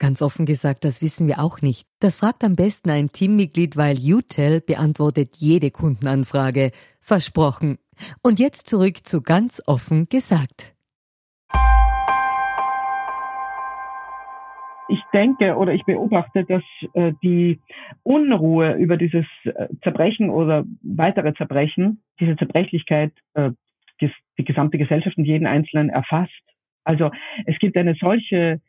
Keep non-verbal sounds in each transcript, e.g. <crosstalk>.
Ganz offen gesagt, das wissen wir auch nicht. Das fragt am besten ein Teammitglied, weil UTEL beantwortet jede Kundenanfrage. Versprochen. Und jetzt zurück zu ganz offen gesagt. Ich denke oder ich beobachte, dass äh, die Unruhe über dieses äh, Zerbrechen oder weitere Zerbrechen, diese Zerbrechlichkeit, äh, die, gesamte Gesellschaft und jeden Einzelnen erfasst. Also es gibt eine solche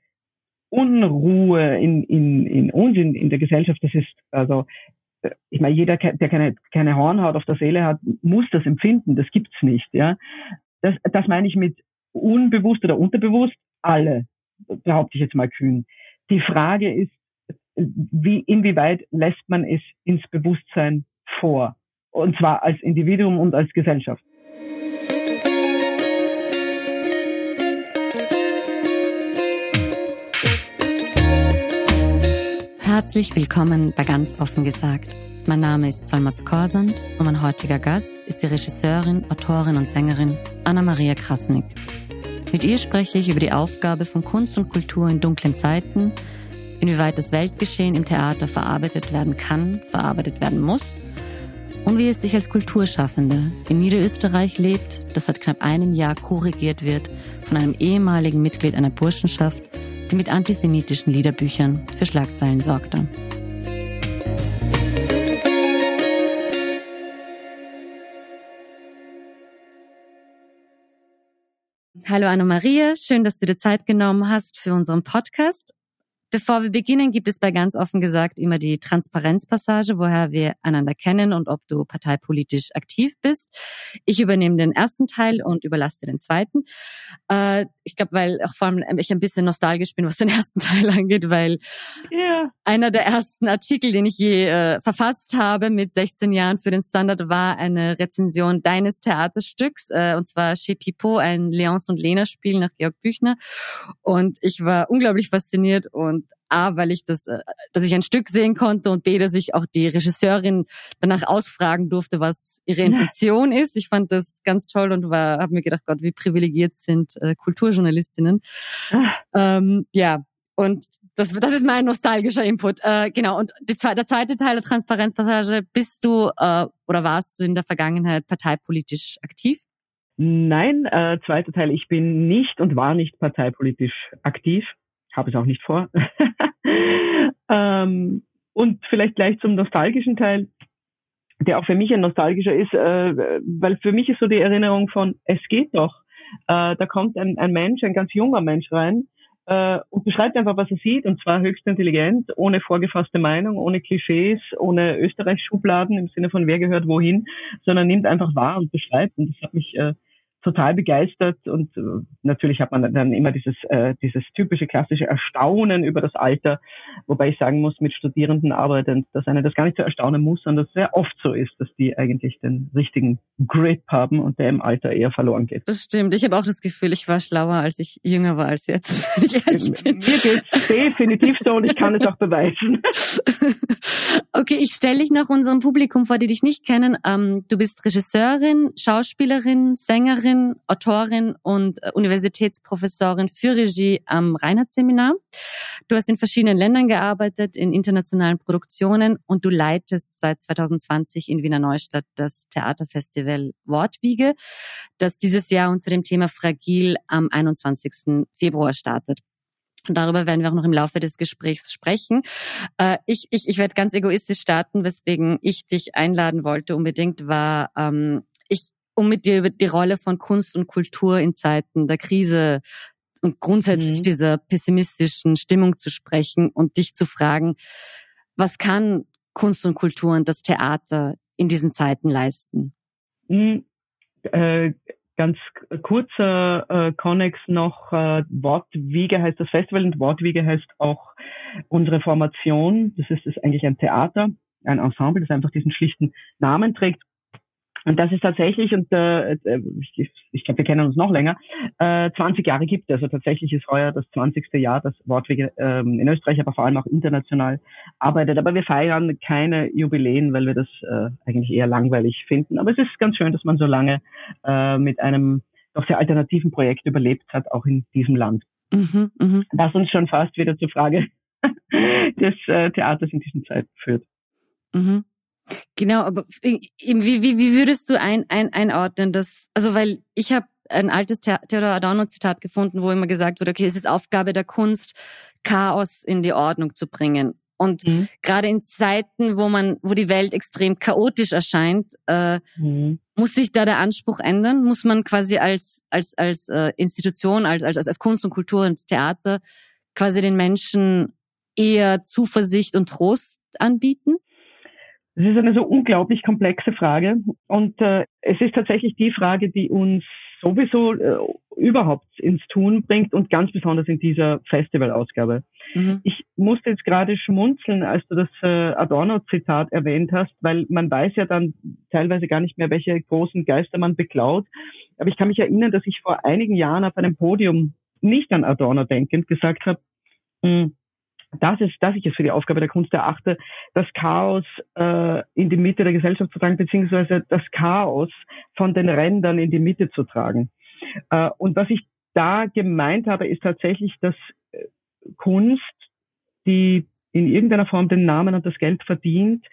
Unruhe in, in, in uns, in, in der Gesellschaft, das ist, also, ich meine, jeder, der keine, keine Hornhaut auf der Seele hat, muss das empfinden. Das gibt's nicht, ja. Das, das meine ich mit unbewusst oder unterbewusst. Alle, behaupte ich jetzt mal kühn. Die Frage ist, wie, inwieweit lässt man es ins Bewusstsein vor? Und zwar als Individuum und als Gesellschaft. Herzlich willkommen bei Ganz offen gesagt. Mein Name ist Solmaz Korsand und mein heutiger Gast ist die Regisseurin, Autorin und Sängerin Anna-Maria Krasnick. Mit ihr spreche ich über die Aufgabe von Kunst und Kultur in dunklen Zeiten, inwieweit das Weltgeschehen im Theater verarbeitet werden kann, verarbeitet werden muss und wie es sich als Kulturschaffende in Niederösterreich lebt, das seit knapp einem Jahr korrigiert wird von einem ehemaligen Mitglied einer Burschenschaft, die mit antisemitischen Liederbüchern für Schlagzeilen sorgte. Hallo Anna-Maria, schön, dass du dir Zeit genommen hast für unseren Podcast. Bevor wir beginnen, gibt es bei ganz offen gesagt immer die Transparenzpassage, woher wir einander kennen und ob du parteipolitisch aktiv bist. Ich übernehme den ersten Teil und überlasse dir den zweiten. Äh, ich glaube, weil auch vor allem ich ein bisschen nostalgisch bin, was den <laughs> ersten Teil angeht, weil yeah. einer der ersten Artikel, den ich je äh, verfasst habe mit 16 Jahren für den Standard, war eine Rezension deines Theaterstücks, äh, und zwar Chez Pipo, ein Leons und Lena Spiel nach Georg Büchner. Und ich war unglaublich fasziniert und A, weil ich das, äh, dass ich ein Stück sehen konnte und B, dass ich auch die Regisseurin danach ausfragen durfte, was ihre Intention ist. Ich fand das ganz toll und war, habe mir gedacht, Gott, wie privilegiert sind äh, Kulturjournalistinnen. Ah. Ähm, ja, und das, das ist mein nostalgischer Input. Äh, genau. Und die, der zweite Teil der Transparenzpassage, bist du äh, oder warst du in der Vergangenheit parteipolitisch aktiv? Nein, äh, zweiter Teil, ich bin nicht und war nicht parteipolitisch aktiv habe es auch nicht vor. <laughs> ähm, und vielleicht gleich zum nostalgischen Teil, der auch für mich ein nostalgischer ist, äh, weil für mich ist so die Erinnerung von, es geht doch. Äh, da kommt ein, ein Mensch, ein ganz junger Mensch rein äh, und beschreibt einfach, was er sieht, und zwar höchst intelligent, ohne vorgefasste Meinung, ohne Klischees, ohne Österreich-Schubladen im Sinne von wer gehört wohin, sondern nimmt einfach wahr und beschreibt. Und das hat mich äh, total begeistert und äh, natürlich hat man dann immer dieses, äh, dieses typische klassische Erstaunen über das Alter, wobei ich sagen muss, mit Studierenden arbeitend, dass einer das gar nicht so erstaunen muss, sondern dass es sehr oft so ist, dass die eigentlich den richtigen Grip haben und der im Alter eher verloren geht. Das stimmt. Ich habe auch das Gefühl, ich war schlauer, als ich jünger war als jetzt. <laughs> Wenn ich ehrlich bin. Mir geht's definitiv so und ich kann es auch beweisen. <laughs> okay, ich stelle dich noch unserem Publikum vor, die dich nicht kennen. Ähm, du bist Regisseurin, Schauspielerin, Sängerin, Autorin, Autorin und äh, Universitätsprofessorin für Regie am Reinhardt-Seminar. Du hast in verschiedenen Ländern gearbeitet, in internationalen Produktionen und du leitest seit 2020 in Wiener Neustadt das Theaterfestival Wortwiege, das dieses Jahr unter dem Thema Fragil am 21. Februar startet. Und darüber werden wir auch noch im Laufe des Gesprächs sprechen. Äh, ich, ich, ich werde ganz egoistisch starten, weswegen ich dich einladen wollte unbedingt, war, ähm, um mit dir über die Rolle von Kunst und Kultur in Zeiten der Krise und grundsätzlich mhm. dieser pessimistischen Stimmung zu sprechen und dich zu fragen, was kann Kunst und Kultur und das Theater in diesen Zeiten leisten? Mhm. Äh, ganz kurzer äh, Connex noch, äh, Wortwiege heißt das Festival und Wortwiege heißt auch unsere Formation. Das ist, ist eigentlich ein Theater, ein Ensemble, das einfach diesen schlichten Namen trägt. Und das ist tatsächlich, und äh, äh ich, ich glaube, wir kennen uns noch länger, äh, 20 Jahre gibt. Also tatsächlich ist heuer das 20. Jahr, das Wortwege ähm, in Österreich, aber vor allem auch international arbeitet. Aber wir feiern keine Jubiläen, weil wir das äh, eigentlich eher langweilig finden. Aber es ist ganz schön, dass man so lange äh, mit einem doch sehr alternativen Projekt überlebt hat, auch in diesem Land. Mhm, mh. Was uns schon fast wieder zur Frage <laughs> des äh, Theaters in diesen Zeiten führt. Mhm. Genau, aber wie, wie, wie würdest du ein, ein, einordnen, dass, also weil ich habe ein altes Theodor Adorno-Zitat gefunden, wo immer gesagt wurde, okay, es ist Aufgabe der Kunst, Chaos in die Ordnung zu bringen. Und mhm. gerade in Zeiten, wo man, wo die Welt extrem chaotisch erscheint, äh, mhm. muss sich da der Anspruch ändern? Muss man quasi als als als äh, Institution, als als als Kunst und Kultur und Theater quasi den Menschen eher Zuversicht und Trost anbieten? Das ist eine so unglaublich komplexe Frage und äh, es ist tatsächlich die Frage, die uns sowieso äh, überhaupt ins Tun bringt und ganz besonders in dieser Festivalausgabe. Mhm. Ich musste jetzt gerade schmunzeln, als du das äh, Adorno-Zitat erwähnt hast, weil man weiß ja dann teilweise gar nicht mehr, welche großen Geister man beklaut. Aber ich kann mich erinnern, dass ich vor einigen Jahren auf einem Podium nicht an Adorno denkend gesagt habe, hm, das ist, dass ich es für die Aufgabe der Kunst erachte, das Chaos äh, in die Mitte der Gesellschaft zu tragen, beziehungsweise das Chaos von den Rändern in die Mitte zu tragen. Äh, und was ich da gemeint habe, ist tatsächlich, dass äh, Kunst, die in irgendeiner Form den Namen und das Geld verdient,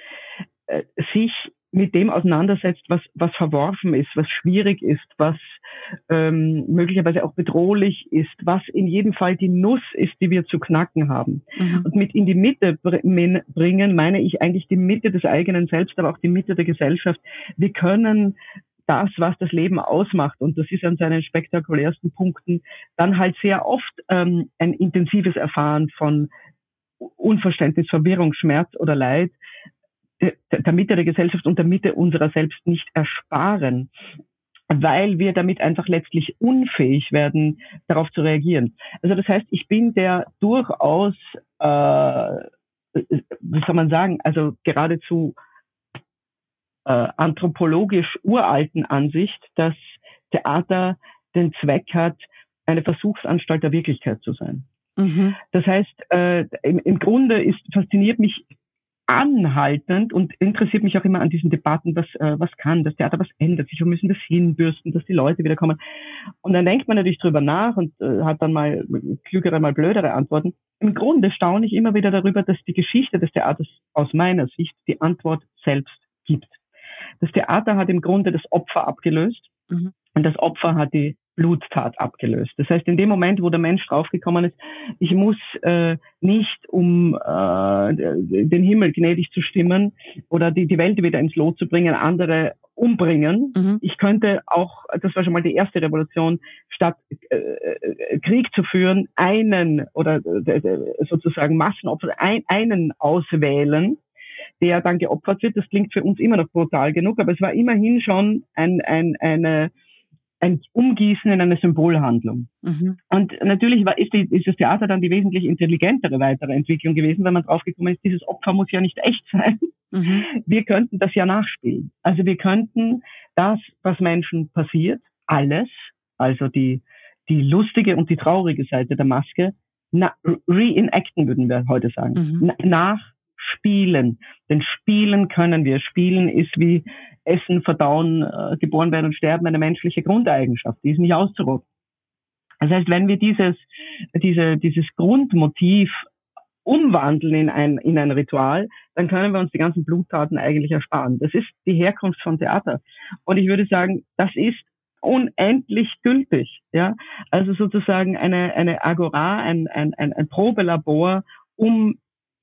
äh, sich mit dem auseinandersetzt, was, was verworfen ist, was schwierig ist, was ähm, möglicherweise auch bedrohlich ist, was in jedem Fall die Nuss ist, die wir zu knacken haben. Mhm. Und mit in die Mitte bringen meine ich eigentlich die Mitte des eigenen Selbst, aber auch die Mitte der Gesellschaft. Wir können das, was das Leben ausmacht, und das ist an seinen spektakulärsten Punkten, dann halt sehr oft ähm, ein intensives Erfahren von Unverständnis, Verwirrung, Schmerz oder Leid, der Mitte der Gesellschaft und der Mitte unserer selbst nicht ersparen, weil wir damit einfach letztlich unfähig werden, darauf zu reagieren. Also das heißt, ich bin der durchaus, äh, wie soll man sagen, also geradezu äh, anthropologisch uralten Ansicht, dass Theater den Zweck hat, eine Versuchsanstalt der Wirklichkeit zu sein. Mhm. Das heißt, äh, im, im Grunde ist fasziniert mich anhaltend und interessiert mich auch immer an diesen Debatten, was, äh, was kann das Theater, was ändert sich, wo müssen das hinbürsten, dass die Leute wieder kommen. Und dann denkt man natürlich drüber nach und äh, hat dann mal klügere, mal blödere Antworten. Im Grunde staune ich immer wieder darüber, dass die Geschichte des Theaters aus meiner Sicht die Antwort selbst gibt. Das Theater hat im Grunde das Opfer abgelöst mhm. und das Opfer hat die Bluttat abgelöst. Das heißt, in dem Moment, wo der Mensch draufgekommen ist, ich muss äh, nicht, um äh, den Himmel gnädig zu stimmen oder die, die Welt wieder ins Lot zu bringen, andere umbringen. Mhm. Ich könnte auch, das war schon mal die erste Revolution, statt äh, äh Krieg zu führen, einen oder äh, sozusagen Massenopfer, ein, einen auswählen, der dann geopfert wird. Das klingt für uns immer noch brutal genug, aber es war immerhin schon ein, ein, eine ein Umgießen in eine Symbolhandlung. Mhm. Und natürlich war, ist, die, ist das Theater dann die wesentlich intelligentere weitere Entwicklung gewesen, weil man draufgekommen ist, dieses Opfer muss ja nicht echt sein. Mhm. Wir könnten das ja nachspielen. Also wir könnten das, was Menschen passiert, alles, also die, die lustige und die traurige Seite der Maske, reenacten, würden wir heute sagen. Mhm. nach spielen. Denn spielen können wir. Spielen ist wie Essen, Verdauen, äh, geboren werden und sterben eine menschliche Grundeigenschaft. Die ist nicht auszurotten. Das heißt, wenn wir dieses, diese, dieses Grundmotiv umwandeln in ein, in ein Ritual, dann können wir uns die ganzen Bluttaten eigentlich ersparen. Das ist die Herkunft von Theater. Und ich würde sagen, das ist unendlich gültig. Ja, also sozusagen eine eine Agora, ein ein ein, ein Probelabor, um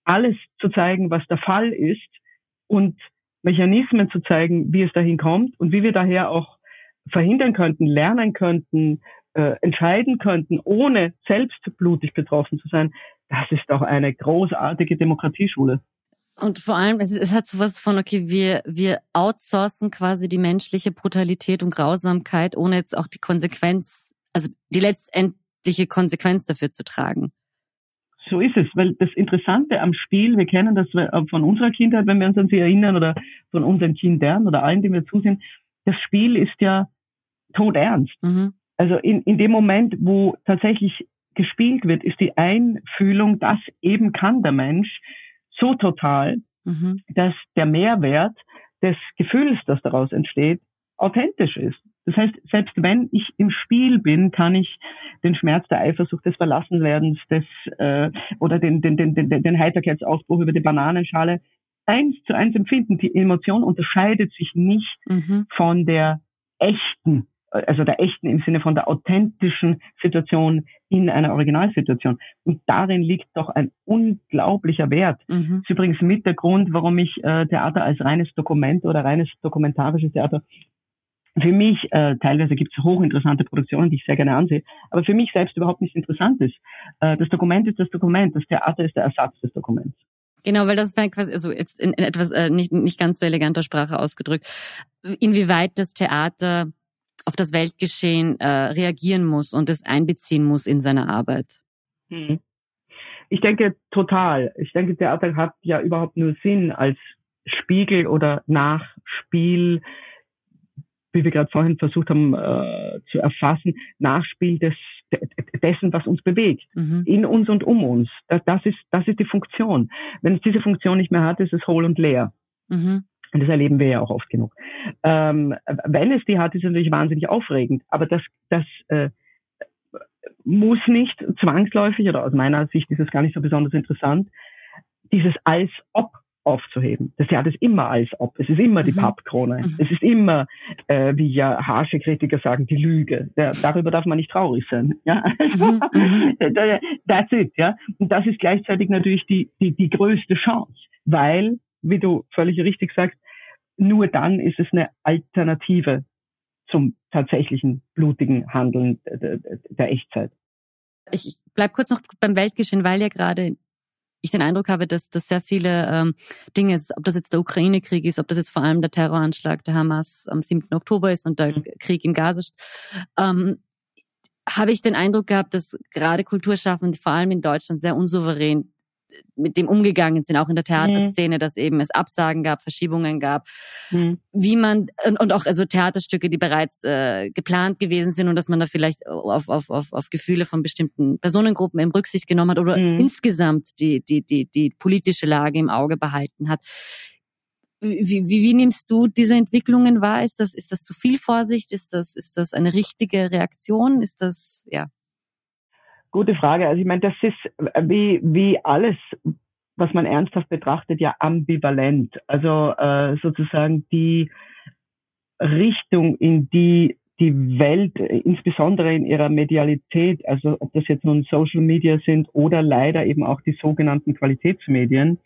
alles zu zeigen, was der Fall ist und Mechanismen zu zeigen, wie es dahin kommt und wie wir daher auch verhindern könnten, lernen könnten, äh, entscheiden könnten, ohne selbst blutig betroffen zu sein, das ist doch eine großartige Demokratieschule. Und vor allem, es, es hat sowas von, okay, wir, wir outsourcen quasi die menschliche Brutalität und Grausamkeit, ohne jetzt auch die Konsequenz, also die letztendliche Konsequenz dafür zu tragen. So ist es, weil das Interessante am Spiel, wir kennen das von unserer Kindheit, wenn wir uns an sie erinnern, oder von unseren Kindern oder allen, die wir zusehen, das Spiel ist ja todernst. Mhm. Also in, in dem Moment, wo tatsächlich gespielt wird, ist die Einfühlung, das eben kann der Mensch, so total, mhm. dass der Mehrwert des Gefühls, das daraus entsteht, authentisch ist. Das heißt, selbst wenn ich im Spiel bin, kann ich den Schmerz der Eifersucht des Verlassenwerdens des äh, oder den, den, den, den, den Heiterkeitsausbruch über die Bananenschale eins zu eins empfinden. Die Emotion unterscheidet sich nicht mhm. von der echten also der echten im Sinne von der authentischen Situation in einer Originalsituation. Und darin liegt doch ein unglaublicher Wert. Mhm. Das ist übrigens mit der Grund, warum ich äh, Theater als reines Dokument oder reines dokumentarisches Theater für mich, äh, teilweise gibt es hochinteressante Produktionen, die ich sehr gerne ansehe, aber für mich selbst überhaupt nicht interessant ist. Äh, das Dokument ist das Dokument, das Theater ist der Ersatz des Dokuments. Genau, weil das war quasi, also jetzt in, in etwas äh, nicht, nicht ganz so eleganter Sprache ausgedrückt, inwieweit das Theater auf das Weltgeschehen äh, reagieren muss und es einbeziehen muss in seine Arbeit? Hm. Ich denke total. Ich denke, Theater hat ja überhaupt nur Sinn als Spiegel oder Nachspiel, wie wir gerade vorhin versucht haben äh, zu erfassen, Nachspiel des dessen, was uns bewegt, mhm. in uns und um uns. Das, das, ist das ist die Funktion. Wenn es diese Funktion nicht mehr hat, ist es hohl und leer. Mhm. Und das erleben wir ja auch oft genug. Ähm, wenn es die hat, ist es natürlich wahnsinnig aufregend. Aber das, das äh, muss nicht zwangsläufig, oder aus meiner Sicht ist es gar nicht so besonders interessant, dieses als ob aufzuheben. Das Theater ist immer als ob. Es ist immer die mhm. Pappkrone. Mhm. Es ist immer, äh, wie ja harsche Kritiker sagen, die Lüge. Ja, darüber darf man nicht traurig sein. Ja? Mhm. mhm. <laughs> That's it. Ja? Und das ist gleichzeitig natürlich die, die, die größte Chance, weil, wie du völlig richtig sagst, nur dann ist es eine Alternative zum tatsächlichen blutigen Handeln der, der Echtzeit. Ich bleib kurz noch beim Weltgeschehen, weil ja gerade ich den Eindruck habe, dass, dass sehr viele ähm, Dinge, ob das jetzt der Ukraine-Krieg ist, ob das jetzt vor allem der Terroranschlag der Hamas am 7. Oktober ist und der mhm. Krieg im Gaza, ähm, habe ich den Eindruck gehabt, dass gerade Kulturschaffende, vor allem in Deutschland, sehr unsouverän mit dem umgegangen sind, auch in der Theaterszene, mhm. dass eben es Absagen gab, Verschiebungen gab, mhm. wie man und, und auch also Theaterstücke, die bereits äh, geplant gewesen sind und dass man da vielleicht auf, auf, auf, auf Gefühle von bestimmten Personengruppen im Rücksicht genommen hat oder mhm. insgesamt die, die, die, die politische Lage im Auge behalten hat. Wie, wie, wie nimmst du diese Entwicklungen wahr? Ist das, ist das zu viel Vorsicht? Ist das, ist das eine richtige Reaktion? Ist das, ja? Gute Frage. Also ich meine, das ist wie, wie alles, was man ernsthaft betrachtet, ja ambivalent. Also äh, sozusagen die Richtung, in die die Welt, insbesondere in ihrer Medialität, also ob das jetzt nun Social Media sind oder leider eben auch die sogenannten Qualitätsmedien,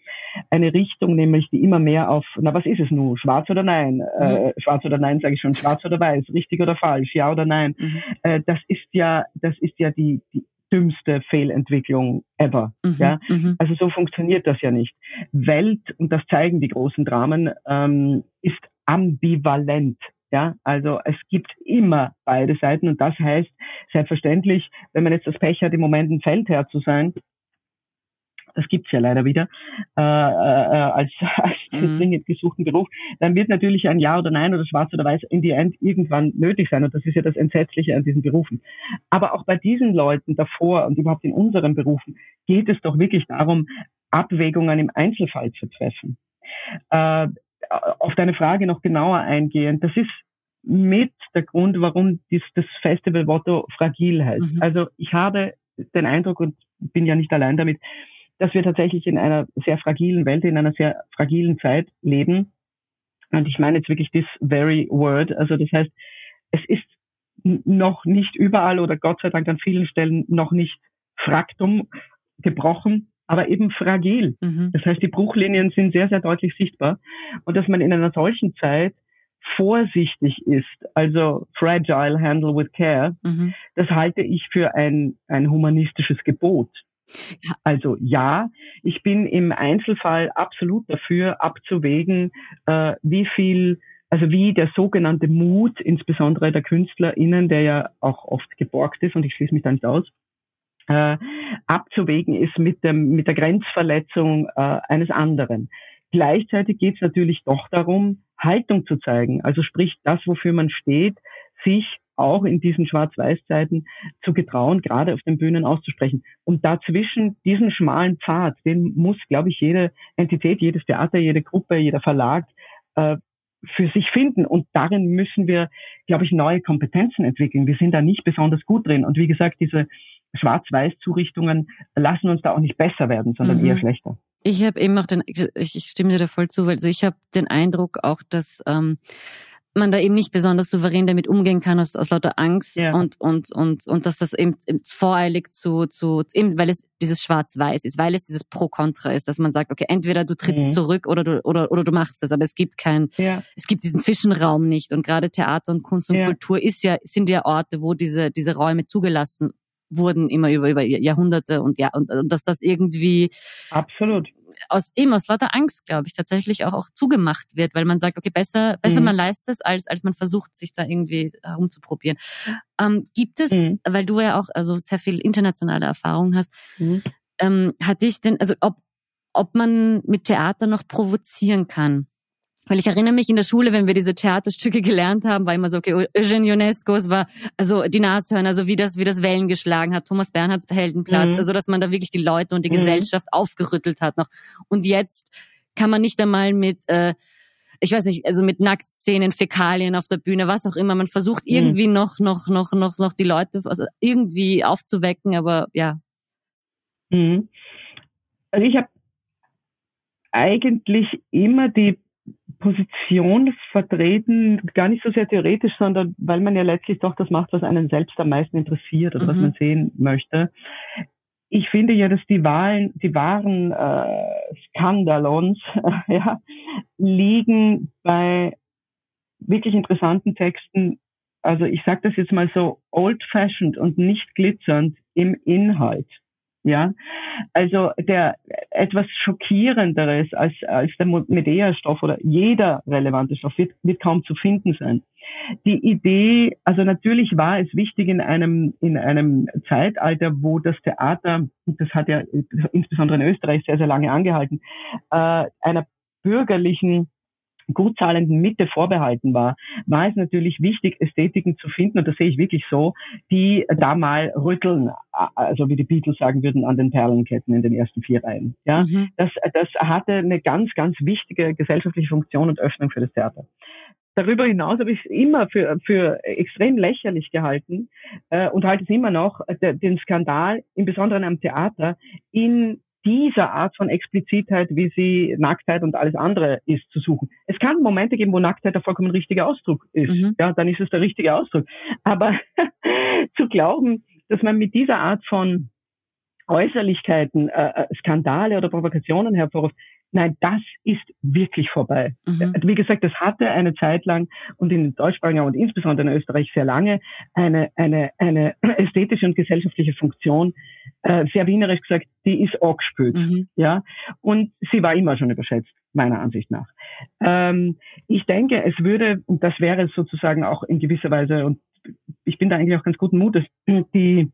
eine Richtung nämlich, die immer mehr auf, na was ist es nun, schwarz oder nein, äh, mhm. schwarz oder nein sage ich schon, schwarz oder weiß, richtig oder falsch, ja oder nein, mhm. äh, das ist ja, das ist ja die, die dümmste Fehlentwicklung ever. Mhm, ja? Mhm. Also so funktioniert das ja nicht. Welt, und das zeigen die großen Dramen, ähm, ist ambivalent. Ja, also es gibt immer beide Seiten und das heißt selbstverständlich, wenn man jetzt das Pech hat, im Moment ein Feldherr zu sein, das gibt's ja leider wieder, äh, äh, als, <laughs> als mhm. dringend gesuchten Beruf, dann wird natürlich ein Ja oder Nein oder Schwarz oder Weiß in die End irgendwann nötig sein. Und das ist ja das Entsetzliche an diesen Berufen. Aber auch bei diesen Leuten davor und überhaupt in unseren Berufen geht es doch wirklich darum, Abwägungen im Einzelfall zu treffen. Äh, auf deine Frage noch genauer eingehen, das ist mit der Grund, warum dies, das Festival Motto fragil heißt. Mhm. Also ich habe den Eindruck und bin ja nicht allein damit, dass wir tatsächlich in einer sehr fragilen Welt, in einer sehr fragilen Zeit leben. Und ich meine jetzt wirklich this very word. Also das heißt, es ist noch nicht überall oder Gott sei Dank an vielen Stellen noch nicht fraktum gebrochen, aber eben fragil. Mhm. Das heißt, die Bruchlinien sind sehr, sehr deutlich sichtbar. Und dass man in einer solchen Zeit vorsichtig ist, also fragile, handle with care, mhm. das halte ich für ein, ein humanistisches Gebot. Also ja, ich bin im Einzelfall absolut dafür abzuwägen, äh, wie viel, also wie der sogenannte Mut, insbesondere der KünstlerInnen, der ja auch oft geborgt ist und ich schließe mich da nicht aus, äh, abzuwägen ist mit, dem, mit der Grenzverletzung äh, eines anderen. Gleichzeitig geht es natürlich doch darum, Haltung zu zeigen. Also sprich, das, wofür man steht, sich auch in diesen Schwarz-Weiß-Zeiten zu getrauen, gerade auf den Bühnen auszusprechen. Und dazwischen diesen schmalen Pfad, den muss, glaube ich, jede Entität, jedes Theater, jede Gruppe, jeder Verlag äh, für sich finden. Und darin müssen wir, glaube ich, neue Kompetenzen entwickeln. Wir sind da nicht besonders gut drin. Und wie gesagt, diese Schwarz-Weiß-Zurichtungen lassen uns da auch nicht besser werden, sondern mhm. eher schlechter. Ich habe eben auch den, ich, ich stimme dir da voll zu, weil also ich habe den Eindruck auch, dass ähm, man da eben nicht besonders souverän damit umgehen kann aus, aus lauter Angst ja. und, und, und, und dass das eben, eben voreilig zu, zu, eben weil es dieses Schwarz-Weiß ist, weil es dieses Pro-Kontra ist, dass man sagt, okay, entweder du trittst mhm. zurück oder du, oder, oder du machst das, aber es gibt kein, ja. es gibt diesen Zwischenraum nicht und gerade Theater und Kunst und ja. Kultur ist ja, sind ja Orte, wo diese, diese Räume zugelassen wurden immer über, über Jahrhunderte und ja, und, und dass das irgendwie absolut aus eben aus lauter Angst, glaube ich, tatsächlich auch, auch zugemacht wird, weil man sagt, okay, besser, besser mhm. man leistet es, als, als man versucht, sich da irgendwie herumzuprobieren. Ähm, gibt es, mhm. weil du ja auch also sehr viel internationale Erfahrung hast, mhm. ähm, hat dich denn, also ob, ob man mit Theater noch provozieren kann? Weil ich erinnere mich in der Schule, wenn wir diese Theaterstücke gelernt haben, war immer so, okay, Eugene Ionesco, es war also die Nashörner, also wie das, wie das Wellen geschlagen hat, Thomas Bernhards Heldenplatz, mhm. also dass man da wirklich die Leute und die mhm. Gesellschaft aufgerüttelt hat noch. Und jetzt kann man nicht einmal mit, äh, ich weiß nicht, also mit Nacktszenen, Fäkalien auf der Bühne, was auch immer. Man versucht mhm. irgendwie mhm. noch, noch, noch, noch, noch die Leute also irgendwie aufzuwecken, aber ja. Mhm. Also ich habe eigentlich immer die Position vertreten, gar nicht so sehr theoretisch, sondern weil man ja letztlich doch das macht, was einen selbst am meisten interessiert oder mhm. was man sehen möchte. Ich finde ja, dass die Wahlen, die wahren äh, Skandalons äh, <laughs> ja, liegen bei wirklich interessanten Texten. Also ich sage das jetzt mal so old-fashioned und nicht glitzernd im Inhalt. Ja, also der etwas schockierenderes als, als der Medea-Stoff oder jeder relevante Stoff wird, wird kaum zu finden sein. Die Idee, also natürlich war es wichtig in einem, in einem Zeitalter, wo das Theater, das hat ja insbesondere in Österreich sehr, sehr lange angehalten, äh, einer bürgerlichen gut zahlenden Mitte vorbehalten war, war es natürlich wichtig, Ästhetiken zu finden, und das sehe ich wirklich so, die da mal rütteln, also wie die Beatles sagen würden, an den Perlenketten in den ersten vier Reihen. Ja, mhm. das, das hatte eine ganz, ganz wichtige gesellschaftliche Funktion und Öffnung für das Theater. Darüber hinaus habe ich es immer für, für extrem lächerlich gehalten äh, und halte es immer noch, äh, den Skandal, im Besonderen am Theater, in dieser Art von Explizitheit, wie sie Nacktheit und alles andere ist, zu suchen. Es kann Momente geben, wo Nacktheit der vollkommen richtige Ausdruck ist. Mhm. Ja, dann ist es der richtige Ausdruck. Aber <laughs> zu glauben, dass man mit dieser Art von Äußerlichkeiten, äh, äh Skandale oder Provokationen hervorruft, Nein, das ist wirklich vorbei. Mhm. Wie gesagt, das hatte eine Zeit lang und in deutschsprachigen und insbesondere in Österreich sehr lange eine, eine, eine <clears throat> ästhetische und gesellschaftliche Funktion, äh, sehr wienerisch gesagt, die ist angespült. Mhm. Ja? Und sie war immer schon überschätzt, meiner Ansicht nach. Ähm, ich denke, es würde, und das wäre sozusagen auch in gewisser Weise, und ich bin da eigentlich auch ganz guten Mutes, <clears throat> die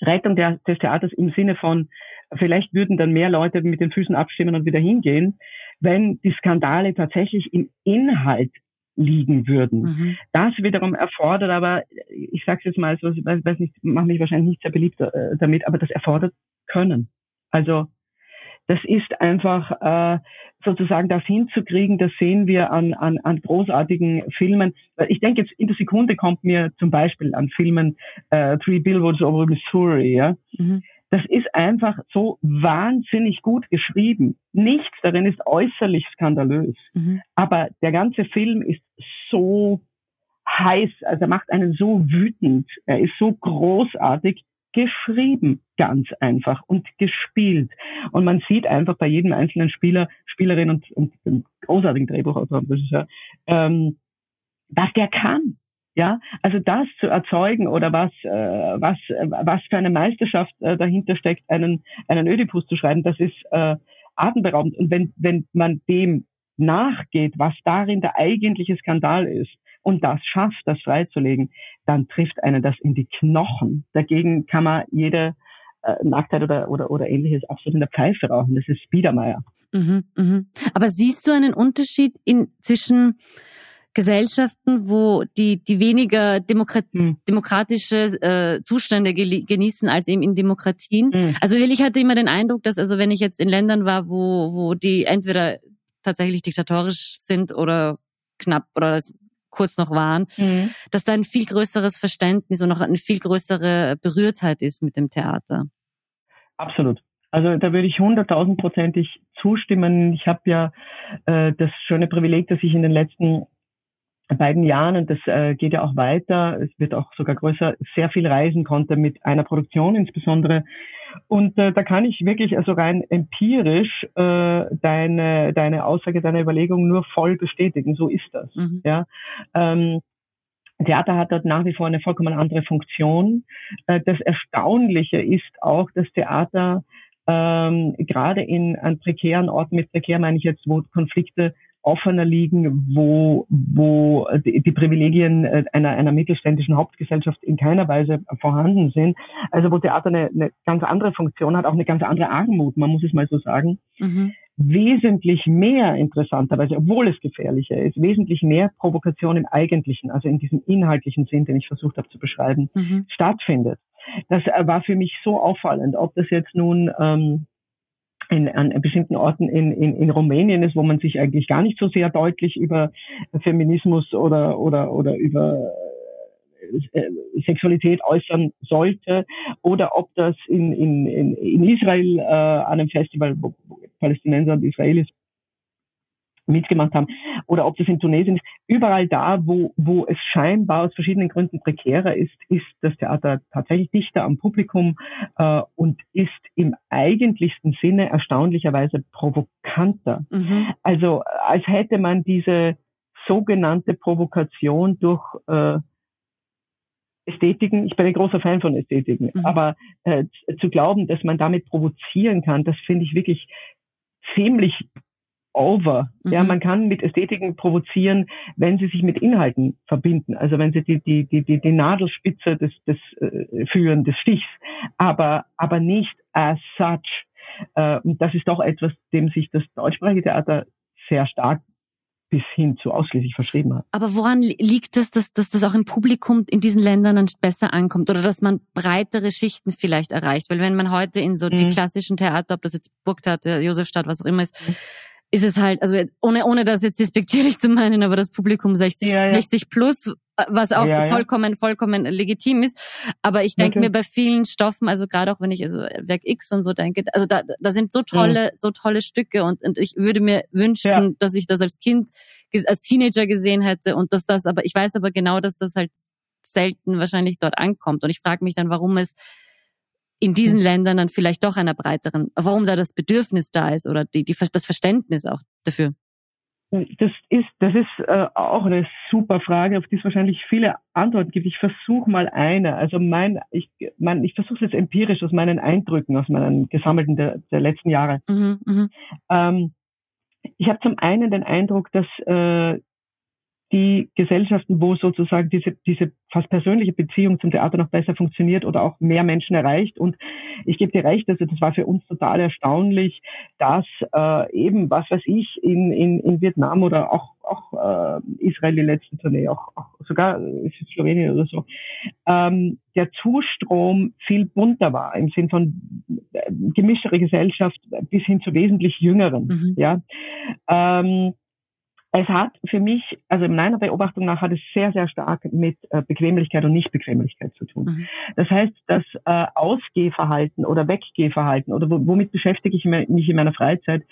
Rettung der, des Theaters im Sinne von, vielleicht würden dann mehr Leute mit den Füßen abstimmen und wieder hingehen, wenn die Skandale tatsächlich im Inhalt liegen würden. Mhm. Das wiederum erfordert aber, ich sage jetzt mal, ich weiß nicht, mache mich wahrscheinlich nicht sehr beliebt äh, damit, aber das erfordert Können. Also das ist einfach äh, sozusagen das hinzukriegen, das sehen wir an, an, an großartigen Filmen. Ich denke jetzt in der Sekunde kommt mir zum Beispiel an Filmen äh, Three Billboards over Missouri, ja. Mhm. Das ist einfach so wahnsinnig gut geschrieben. Nichts darin ist äußerlich skandalös. Mhm. Aber der ganze Film ist so heiß, also er macht einen so wütend. Er ist so großartig geschrieben, ganz einfach und gespielt. Und man sieht einfach bei jedem einzelnen Spieler, Spielerin und, und dem großartigen Drehbuchautor, ist ja, ähm, was der kann. Ja, also das zu erzeugen oder was, äh, was, äh, was für eine Meisterschaft äh, dahinter steckt, einen, einen Ödipus zu schreiben, das ist äh, atemberaubend. Und wenn, wenn man dem nachgeht, was darin der eigentliche Skandal ist und das schafft, das freizulegen, dann trifft einen das in die Knochen. Dagegen kann man jede äh, Nacktheit oder, oder, oder ähnliches absolut in der Pfeife rauchen. Das ist Biedermeier. Mhm, mhm. Aber siehst du einen Unterschied in, zwischen Gesellschaften, wo die, die weniger Demokrat mhm. demokratische äh, Zustände genießen als eben in Demokratien. Mhm. Also ich hatte immer den Eindruck, dass also wenn ich jetzt in Ländern war, wo, wo die entweder tatsächlich diktatorisch sind oder knapp oder kurz noch waren, mhm. dass da ein viel größeres Verständnis und noch eine viel größere Berührtheit ist mit dem Theater. Absolut. Also da würde ich hunderttausendprozentig zustimmen. Ich habe ja äh, das schöne Privileg, dass ich in den letzten beiden Jahren, und das äh, geht ja auch weiter, es wird auch sogar größer, sehr viel reisen konnte mit einer Produktion insbesondere. Und äh, da kann ich wirklich also rein empirisch äh, deine, deine Aussage, deine Überlegung nur voll bestätigen. So ist das. Mhm. Ja. Ähm, Theater hat dort nach wie vor eine vollkommen andere Funktion. Äh, das Erstaunliche ist auch, dass Theater ähm, gerade in an prekären Orten, mit prekär meine ich jetzt, wo Konflikte offener liegen, wo, wo die, die Privilegien äh, einer, einer mittelständischen Hauptgesellschaft in keiner Weise vorhanden sind. Also wo Theater eine, eine ganz andere Funktion hat, auch eine ganz andere Armut, man muss es mal so sagen. Mhm. Wesentlich mehr interessanterweise, obwohl es gefährlicher ist, wesentlich mehr Provokation im eigentlichen, also in diesem inhaltlichen Sinn, den ich versucht habe zu beschreiben, mhm. stattfindet. Das äh, war für mich so auffallend, ob das jetzt nun ähm, in, an bestimmten Orten in, in, in Rumänien ist, wo man sich eigentlich gar nicht so sehr deutlich über Feminismus oder, oder, oder über äh, Sexualität äußern sollte. Oder ob das in, in, in Israel äh, an einem Festival, wo Palästinenser und Israelis mitgemacht haben oder ob das in Tunesien ist, überall da, wo, wo es scheinbar aus verschiedenen Gründen prekärer ist, ist das Theater tatsächlich dichter am Publikum äh, und ist im eigentlichsten Sinne erstaunlicherweise provokanter. Mhm. Also als hätte man diese sogenannte Provokation durch äh, Ästhetiken, ich bin ein großer Fan von Ästhetiken, mhm. aber äh, zu glauben, dass man damit provozieren kann, das finde ich wirklich ziemlich over. Mhm. Ja, man kann mit Ästhetiken provozieren, wenn sie sich mit Inhalten verbinden. Also wenn sie die, die, die, die, die Nadelspitze des, des äh, führen, des Stichs, aber, aber nicht as such. Äh, und das ist doch etwas, dem sich das deutschsprachige Theater sehr stark bis hin zu ausschließlich verschrieben hat. Aber woran liegt es, dass, dass das auch im Publikum in diesen Ländern dann besser ankommt oder dass man breitere Schichten vielleicht erreicht? Weil wenn man heute in so die mhm. klassischen Theater, ob das jetzt Burgtheater, Josefstadt, was auch immer ist, mhm ist es halt, also ohne, ohne das jetzt despektierlich <laughs> zu meinen, aber das Publikum 60, ja, ja. 60 plus, was auch ja, vollkommen, vollkommen legitim ist. Aber ich denke mir bei vielen Stoffen, also gerade auch wenn ich also Werk X und so denke, also da, da sind so tolle, mhm. so tolle Stücke und, und ich würde mir wünschen, dass ich das als Kind, als Teenager gesehen hätte und dass das, aber ich weiß aber genau, dass das halt selten wahrscheinlich dort ankommt. Und ich frage mich dann, warum es in diesen mhm. Ländern dann vielleicht doch einer breiteren, warum da das Bedürfnis da ist oder die, die, das Verständnis auch dafür? Das ist, das ist äh, auch eine super Frage, auf die es wahrscheinlich viele Antworten gibt. Ich versuche mal eine. Also mein, ich, mein, ich versuche es jetzt empirisch aus meinen Eindrücken, aus meinen gesammelten der, der letzten Jahre. Mhm, mh. ähm, ich habe zum einen den Eindruck, dass äh, die Gesellschaften, wo sozusagen diese, diese fast persönliche Beziehung zum Theater noch besser funktioniert oder auch mehr Menschen erreicht. Und ich gebe dir recht, also das war für uns total erstaunlich, dass äh, eben, was weiß ich, in, in, in Vietnam oder auch, auch äh, Israel die letzte Tournee, auch, auch sogar Slowenien oder so, ähm, der Zustrom viel bunter war, im Sinn von äh, gemischtere Gesellschaft bis hin zu wesentlich jüngeren. Mhm. Ja. Ähm, es hat für mich, also in meiner Beobachtung nach, hat es sehr, sehr stark mit äh, Bequemlichkeit und Nichtbequemlichkeit zu tun. Mhm. Das heißt, das äh, Ausgehverhalten oder Weggehverhalten oder womit beschäftige ich mich in meiner Freizeit,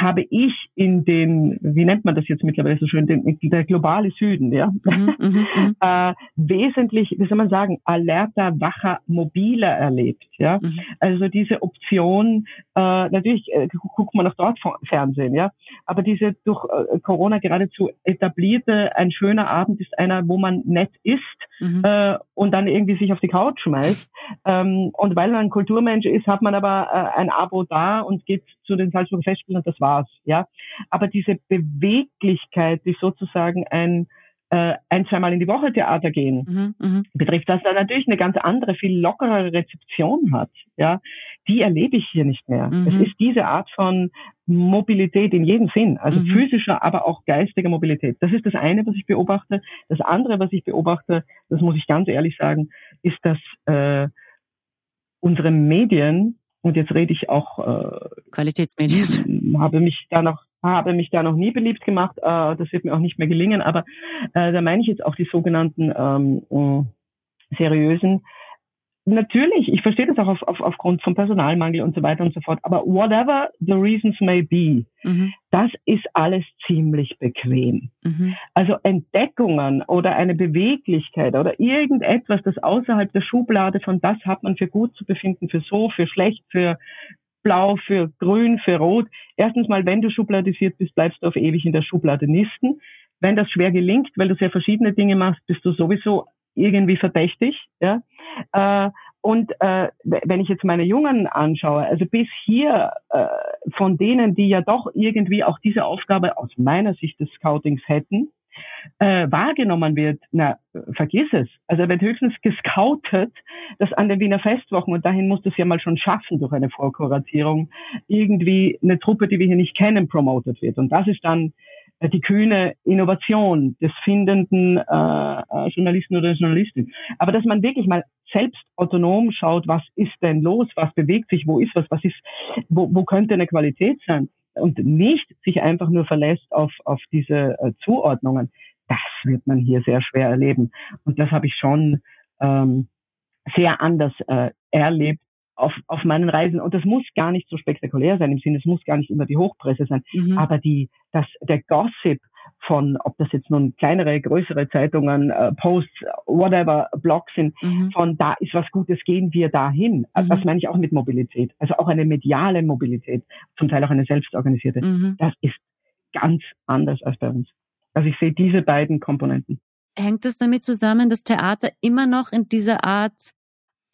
habe ich in den, wie nennt man das jetzt mittlerweile so schön, den, der globale Süden, ja, mhm, mhm, mhm. <laughs> äh, wesentlich, wie soll man sagen, alerter, wacher, mobiler erlebt, ja. Mhm. Also diese Option, äh, natürlich äh, guckt man auch dort Fernsehen, ja, aber diese durch äh, Corona geradezu etablierte, ein schöner Abend ist einer, wo man nett isst mhm. äh, und dann irgendwie sich auf die Couch schmeißt. Ähm, und weil man ein Kulturmensch ist, hat man aber äh, ein Abo da und geht zu den Salzburger Festspielen und das war's. Ja, aber diese Beweglichkeit, die sozusagen ein äh, ein, zweimal in die Woche Theater gehen, mhm, mh. betrifft, dass er natürlich eine ganz andere, viel lockerere Rezeption hat. Ja, die erlebe ich hier nicht mehr. Mhm. Es ist diese Art von Mobilität in jedem Sinn, also mhm. physischer, aber auch geistiger Mobilität. Das ist das eine, was ich beobachte. Das andere, was ich beobachte, das muss ich ganz ehrlich sagen, ist, dass äh, unsere Medien und jetzt rede ich auch äh, Qualitätsmedien. <laughs> Habe mich da noch habe mich da noch nie beliebt gemacht. Äh, das wird mir auch nicht mehr gelingen. Aber äh, da meine ich jetzt auch die sogenannten ähm, äh, seriösen natürlich, ich verstehe das auch auf, auf, aufgrund von Personalmangel und so weiter und so fort, aber whatever the reasons may be, mhm. das ist alles ziemlich bequem. Mhm. Also Entdeckungen oder eine Beweglichkeit oder irgendetwas, das außerhalb der Schublade von das hat man für gut zu befinden, für so, für schlecht, für blau, für grün, für rot. Erstens mal, wenn du schubladisiert bist, bleibst du auf ewig in der Schublade nisten. Wenn das schwer gelingt, weil du sehr verschiedene Dinge machst, bist du sowieso irgendwie verdächtig. Ja? Äh, und äh, wenn ich jetzt meine Jungen anschaue, also bis hier äh, von denen, die ja doch irgendwie auch diese Aufgabe aus meiner Sicht des Scoutings hätten, äh, wahrgenommen wird, na, vergiss es. Also wird höchstens gescoutet, dass an den Wiener Festwochen, und dahin muss das ja mal schon schaffen durch eine Vorkuratierung, irgendwie eine Truppe, die wir hier nicht kennen, promotet wird. Und das ist dann die kühne Innovation des findenden äh, äh, Journalisten oder Journalistin. Aber dass man wirklich mal selbst autonom schaut, was ist denn los, was bewegt sich, wo ist was, was ist, wo, wo könnte eine Qualität sein und nicht sich einfach nur verlässt auf, auf diese äh, Zuordnungen, das wird man hier sehr schwer erleben. Und das habe ich schon ähm, sehr anders äh, erlebt auf, auf meinen Reisen. Und das muss gar nicht so spektakulär sein im Sinne, es muss gar nicht immer die Hochpresse sein. Mhm. Aber die, das, der Gossip von, ob das jetzt nun kleinere, größere Zeitungen, äh, Posts, whatever, Blogs sind, mhm. von da ist was Gutes, gehen wir dahin. Also, mhm. Das meine ich auch mit Mobilität. Also auch eine mediale Mobilität, zum Teil auch eine selbstorganisierte. Mhm. Das ist ganz anders als bei uns. Also ich sehe diese beiden Komponenten. Hängt es damit zusammen, dass Theater immer noch in dieser Art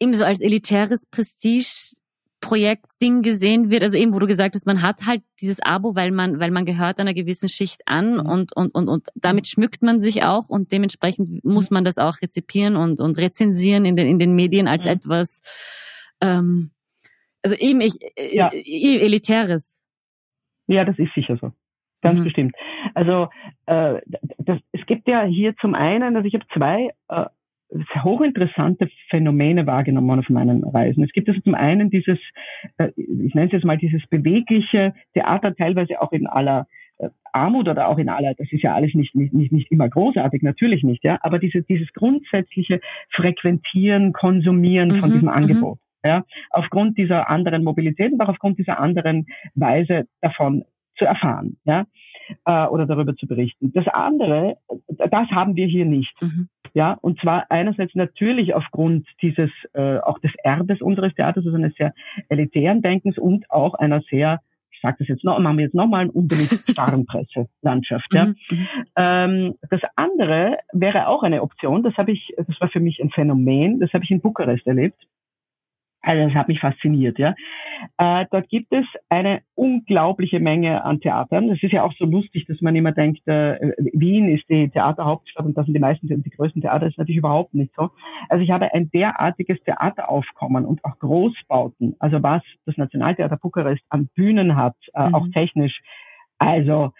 eben so als elitäres Prestige Projektding gesehen wird, also eben, wo du gesagt hast, man hat halt dieses Abo, weil man, weil man gehört einer gewissen Schicht an mhm. und, und, und, und damit schmückt man sich auch und dementsprechend muss man das auch rezipieren und, und rezensieren in den, in den Medien als mhm. etwas, ähm, also eben ich, äh, ja. elitäres. Ja, das ist sicher so. Ganz mhm. bestimmt. Also äh, das, es gibt ja hier zum einen, also ich habe zwei äh, hochinteressante Phänomene wahrgenommen auf meinen Reisen. Es gibt also zum einen dieses, äh, ich nenne es jetzt mal dieses bewegliche Theater, teilweise auch in aller äh, Armut oder auch in aller, das ist ja alles nicht, nicht, nicht, nicht immer großartig, natürlich nicht, ja, aber diese, dieses grundsätzliche Frequentieren, Konsumieren von mhm, diesem mhm. Angebot, ja, aufgrund dieser anderen Mobilität und auch aufgrund dieser anderen Weise davon zu erfahren, ja, äh, oder darüber zu berichten. Das andere, das haben wir hier nicht. Mhm. Ja, und zwar einerseits natürlich aufgrund dieses, äh, auch des Erbes unseres Theaters, also eines sehr elitären Denkens und auch einer sehr ich sage das jetzt noch, machen wir jetzt nochmal, unbedingt <laughs> starren Presselandschaft. Ja. Mhm, mhm. Ähm, das andere wäre auch eine Option, das habe ich, das war für mich ein Phänomen, das habe ich in Bukarest erlebt. Also das hat mich fasziniert, ja. Äh, dort gibt es eine unglaubliche Menge an Theatern. Das ist ja auch so lustig, dass man immer denkt, äh, Wien ist die Theaterhauptstadt und das sind die meisten, die größten Theater. Das ist natürlich überhaupt nicht so. Also ich habe ein derartiges Theateraufkommen und auch Großbauten, also was das Nationaltheater Bukarest an Bühnen hat, äh, mhm. auch technisch. Also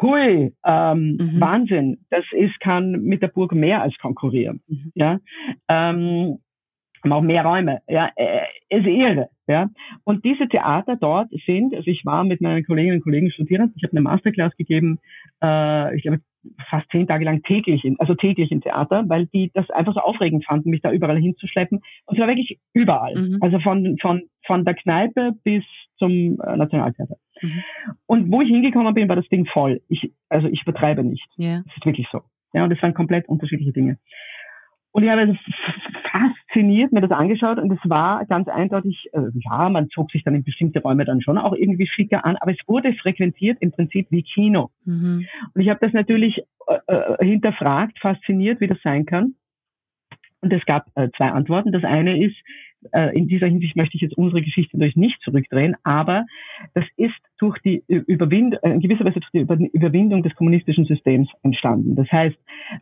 Hui, ähm, mhm. Wahnsinn. Das ist, kann mit der Burg mehr als konkurrieren. Mhm. Ja, ähm, haben auch mehr Räume. Ja, äh, ist irre. Ja, und diese Theater dort sind, also ich war mit meinen Kolleginnen und Kollegen studierend, ich habe eine Masterclass gegeben, äh, ich glaube fast zehn Tage lang täglich, in, also täglich im Theater, weil die das einfach so aufregend fanden, mich da überall hinzuschleppen. Und zwar wirklich überall. Mhm. Also von, von, von der Kneipe bis zum äh, Nationaltheater. Mhm. Und wo ich hingekommen bin, war das Ding voll. Ich, also ich übertreibe nicht. Yeah. Das ist wirklich so. Ja, und das waren komplett unterschiedliche Dinge. Und ich habe fasziniert mir das angeschaut und es war ganz eindeutig, äh, ja, man zog sich dann in bestimmte Räume dann schon auch irgendwie schicker an, aber es wurde frequentiert im Prinzip wie Kino. Mhm. Und ich habe das natürlich äh, äh, hinterfragt, fasziniert, wie das sein kann. Und es gab äh, zwei Antworten. Das eine ist, äh, in dieser Hinsicht möchte ich jetzt unsere Geschichte natürlich nicht zurückdrehen, aber das ist durch die Überwind äh, in gewisser Weise durch die Überwindung des kommunistischen Systems entstanden. Das heißt,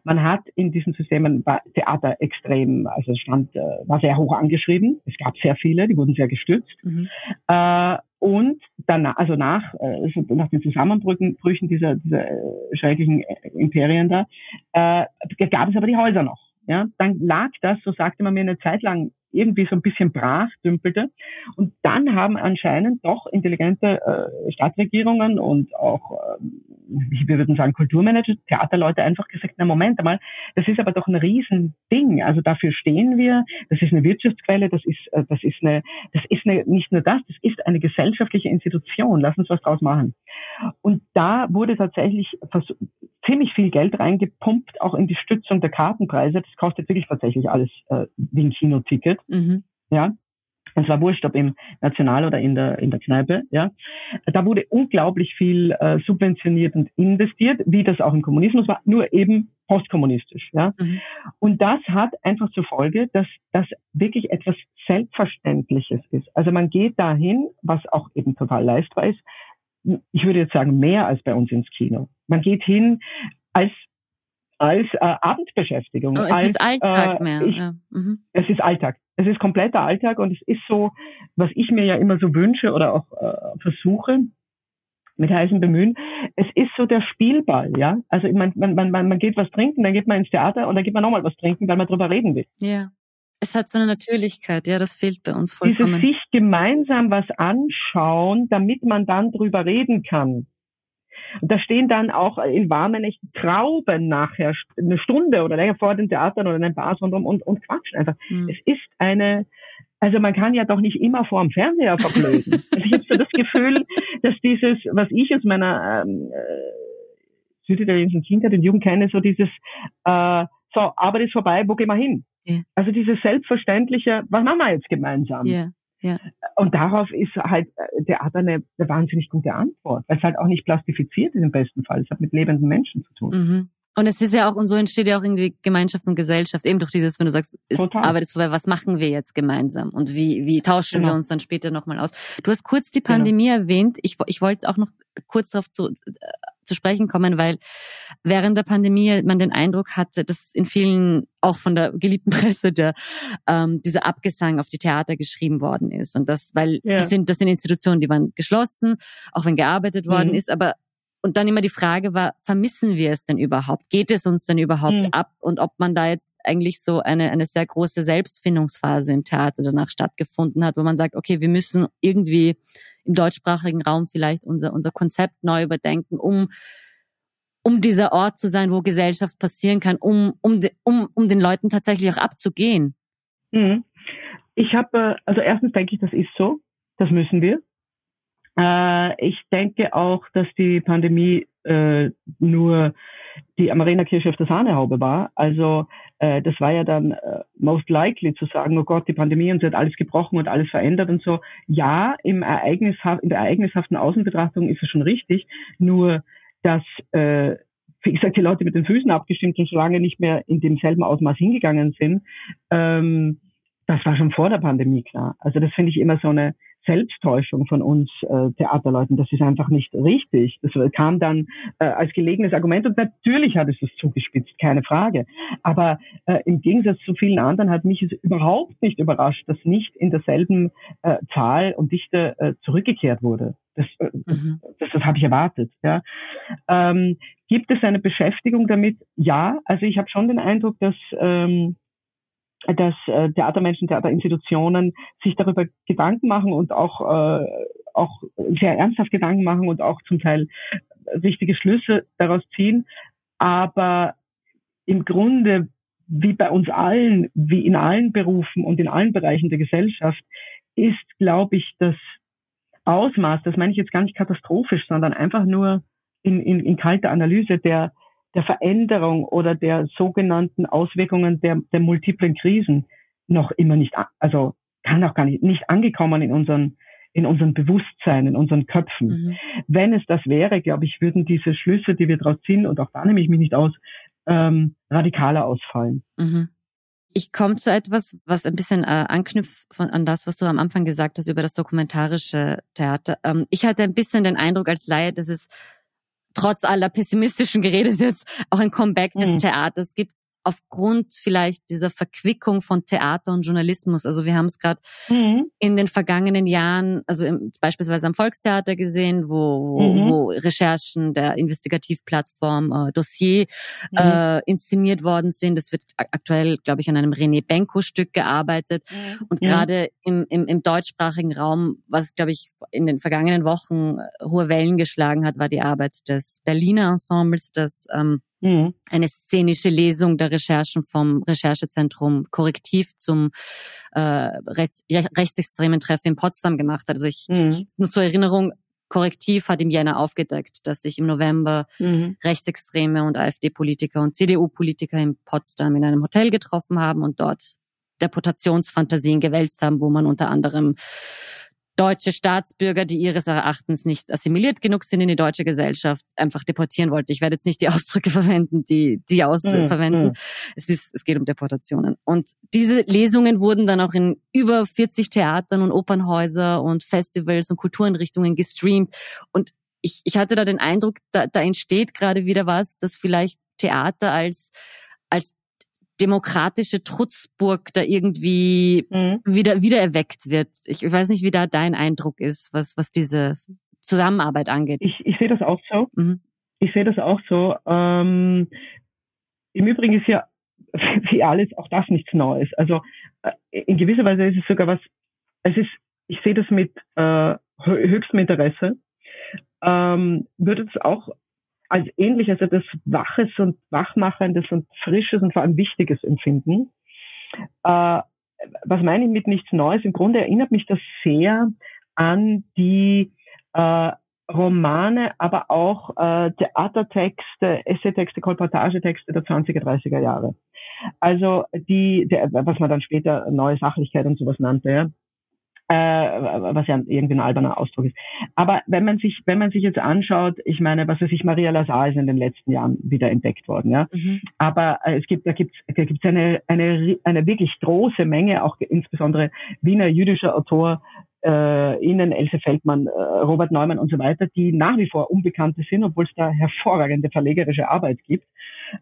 man hat in diesen Systemen Theater extrem, also stand, äh, war sehr hoch angeschrieben. Es gab sehr viele, die wurden sehr gestützt. Mhm. Äh, und danach, also nach, äh, nach den Zusammenbrüchen dieser, dieser schrecklichen Imperien da, äh, gab es aber die Häuser noch. Ja, dann lag das, so sagte man mir eine Zeit lang, irgendwie so ein bisschen brach dümpelte. Und dann haben anscheinend doch intelligente äh, Stadtregierungen und auch, äh, wir würden sagen, Kulturmanager, Theaterleute einfach gesagt, na Moment einmal, das ist aber doch ein Riesending. Also dafür stehen wir, das ist eine Wirtschaftsquelle, das ist, äh, das ist eine, das ist eine, nicht nur das, das ist eine gesellschaftliche Institution. Lass uns was draus machen. Und da wurde tatsächlich ziemlich viel Geld reingepumpt, auch in die Stützung der Kartenpreise. Das kostet wirklich tatsächlich alles äh, wie ein Kinoticket. Mhm. Ja. Und zwar wurscht, ob im National oder in der, in der Kneipe, ja. Da wurde unglaublich viel äh, subventioniert und investiert, wie das auch im Kommunismus war, nur eben postkommunistisch, ja. Mhm. Und das hat einfach zur Folge, dass das wirklich etwas Selbstverständliches ist. Also man geht dahin, was auch eben total leistbar ist, ich würde jetzt sagen, mehr als bei uns ins Kino. Man geht hin als als äh, Abendbeschäftigung. Oh, es als, ist Alltag äh, mehr. Ich, ja. mhm. Es ist Alltag. Es ist kompletter Alltag und es ist so, was ich mir ja immer so wünsche oder auch äh, versuche mit heißem Bemühen. Es ist so der Spielball, ja. Also man, man, man, man geht was trinken, dann geht man ins Theater und dann geht man nochmal was trinken, weil man drüber reden will. Ja. Es hat so eine Natürlichkeit, ja, das fehlt bei uns vollkommen. Dieses sich gemeinsam was anschauen, damit man dann drüber reden kann. Und da stehen dann auch in warmen echten Trauben nachher eine Stunde oder länger vor den Theatern oder in einem Bar und, und, und quatschen einfach. Mhm. Es ist eine, also man kann ja doch nicht immer vor dem Fernseher verblöden. <laughs> also ich habe so das Gefühl, dass dieses, was ich aus meiner ähm, äh, süditalienischen Kindheit und Jugend kenne, so dieses, äh, so, Arbeit ist vorbei, wo gehen wir hin? Yeah. Also dieses selbstverständliche, was machen wir jetzt gemeinsam? Yeah. Ja. Und darauf ist halt äh, Theater eine, eine wahnsinnig gute Antwort, weil es halt auch nicht plastifiziert ist im besten Fall. Es hat mit lebenden Menschen zu tun. Mhm. Und es ist ja auch, und so entsteht ja auch irgendwie Gemeinschaft und Gesellschaft, eben durch dieses, wenn du sagst, ist, Arbeit ist vorbei, was machen wir jetzt gemeinsam? Und wie, wie tauschen genau. wir uns dann später nochmal aus? Du hast kurz die genau. Pandemie genau. erwähnt. Ich, ich wollte auch noch kurz darauf zu, zu sprechen kommen, weil während der Pandemie man den Eindruck hatte, dass in vielen, auch von der geliebten <laughs> Presse, der ähm, dieser Abgesang auf die Theater geschrieben worden ist. Und das, weil ja. das sind, das sind Institutionen, die waren geschlossen, auch wenn gearbeitet worden mhm. ist, aber und dann immer die Frage war, vermissen wir es denn überhaupt? Geht es uns denn überhaupt mhm. ab? Und ob man da jetzt eigentlich so eine, eine sehr große Selbstfindungsphase im Theater danach stattgefunden hat, wo man sagt, okay, wir müssen irgendwie im deutschsprachigen Raum vielleicht unser, unser Konzept neu überdenken, um, um dieser Ort zu sein, wo Gesellschaft passieren kann, um, um, um, um den Leuten tatsächlich auch abzugehen. Mhm. Ich habe, also erstens denke ich, das ist so, das müssen wir. Äh, ich denke auch, dass die Pandemie äh, nur die Amarena-Kirche auf der Sahnehaube war. Also äh, das war ja dann äh, most likely zu sagen, oh Gott, die Pandemie und sie hat alles gebrochen und alles verändert und so. Ja, im Ereignishaft, in der ereignishaften Außenbetrachtung ist es schon richtig, nur dass äh, wie gesagt, die Leute mit den Füßen abgestimmt und so lange nicht mehr in demselben Ausmaß hingegangen sind, ähm, das war schon vor der Pandemie klar. Also das finde ich immer so eine Selbsttäuschung von uns äh, Theaterleuten. Das ist einfach nicht richtig. Das kam dann äh, als gelegenes Argument und natürlich hat es das zugespitzt, keine Frage. Aber äh, im Gegensatz zu vielen anderen hat mich es überhaupt nicht überrascht, dass nicht in derselben äh, Zahl und Dichte äh, zurückgekehrt wurde. Das, äh, mhm. das, das habe ich erwartet. Ja. Ähm, gibt es eine Beschäftigung damit? Ja, also ich habe schon den Eindruck, dass ähm, dass äh, Theatermenschen, Theaterinstitutionen sich darüber Gedanken machen und auch, äh, auch sehr ernsthaft Gedanken machen und auch zum Teil richtige Schlüsse daraus ziehen. Aber im Grunde, wie bei uns allen, wie in allen Berufen und in allen Bereichen der Gesellschaft, ist, glaube ich, das Ausmaß, das meine ich jetzt gar nicht katastrophisch, sondern einfach nur in, in, in kalter Analyse der, der Veränderung oder der sogenannten Auswirkungen der, der multiplen Krisen noch immer nicht, also kann auch gar nicht, nicht angekommen in unseren, in unserem Bewusstsein, in unseren Köpfen. Mhm. Wenn es das wäre, glaube ich, würden diese Schlüsse, die wir daraus ziehen, und auch da nehme ich mich nicht aus, ähm, radikaler ausfallen. Mhm. Ich komme zu etwas, was ein bisschen äh, anknüpft von, an das, was du am Anfang gesagt hast über das dokumentarische Theater. Ähm, ich hatte ein bisschen den Eindruck als Laie, dass es trotz aller pessimistischen Geredes jetzt auch ein Comeback des mhm. Theaters gibt aufgrund vielleicht dieser Verquickung von Theater und Journalismus. Also wir haben es gerade mhm. in den vergangenen Jahren, also im, beispielsweise am Volkstheater gesehen, wo, mhm. wo Recherchen der Investigativplattform äh, Dossier mhm. äh, inszeniert worden sind. Es wird aktuell, glaube ich, an einem René Benko-Stück gearbeitet. Mhm. Und gerade im, im, im deutschsprachigen Raum, was, glaube ich, in den vergangenen Wochen äh, hohe Wellen geschlagen hat, war die Arbeit des Berliner Ensembles, das ähm, Mhm. Eine szenische Lesung der Recherchen vom Recherchezentrum Korrektiv zum äh, rechts, rechtsextremen Treffen in Potsdam gemacht hat. Also ich, mhm. ich nur zur Erinnerung, Korrektiv hat im Jänner aufgedeckt, dass sich im November mhm. Rechtsextreme und AfD-Politiker und CDU-Politiker in Potsdam in einem Hotel getroffen haben und dort Deportationsfantasien gewälzt haben, wo man unter anderem deutsche Staatsbürger, die ihres Erachtens nicht assimiliert genug sind in die deutsche Gesellschaft, einfach deportieren wollte. Ich werde jetzt nicht die <laughs> Ausdrücke verwenden, die die aus mhm. verwenden. Es ist, es geht um Deportationen. Und diese Lesungen wurden dann auch in über 40 Theatern und Opernhäuser und Festivals und Kultureinrichtungen gestreamt. Und ich, ich hatte da den Eindruck, da, da entsteht gerade wieder was, das vielleicht Theater als als demokratische Trutzburg da irgendwie mhm. wieder, wieder erweckt wird. Ich weiß nicht, wie da dein Eindruck ist, was, was diese Zusammenarbeit angeht. Ich, ich sehe das auch so. Mhm. Ich sehe das auch so. Ähm, Im Übrigen ist ja <laughs> wie alles auch das nichts Neues. Also äh, in gewisser Weise ist es sogar was, es ist, ich sehe das mit äh, höchstem Interesse. Ähm, würde es auch als ähnlich, also das Waches und Wachmachendes und Frisches und vor allem Wichtiges empfinden. Äh, was meine ich mit nichts Neues? Im Grunde erinnert mich das sehr an die äh, Romane, aber auch äh, Theatertexte, Essaytexte, Kolportagetexte der 20er, 30er Jahre. Also die, der, was man dann später neue Sachlichkeit und sowas nannte, ja äh, was ja irgendwie ein alberner Ausdruck ist. Aber wenn man sich, wenn man sich jetzt anschaut, ich meine, was weiß ich, Maria Lazar ist in den letzten Jahren wieder entdeckt worden, ja. Mhm. Aber äh, es gibt, da gibt es da gibt's eine, eine, eine wirklich große Menge, auch insbesondere Wiener jüdischer Autor, äh, Ihnen, Else Feldmann, äh, Robert Neumann und so weiter, die nach wie vor Unbekannte sind, obwohl es da hervorragende verlegerische Arbeit gibt,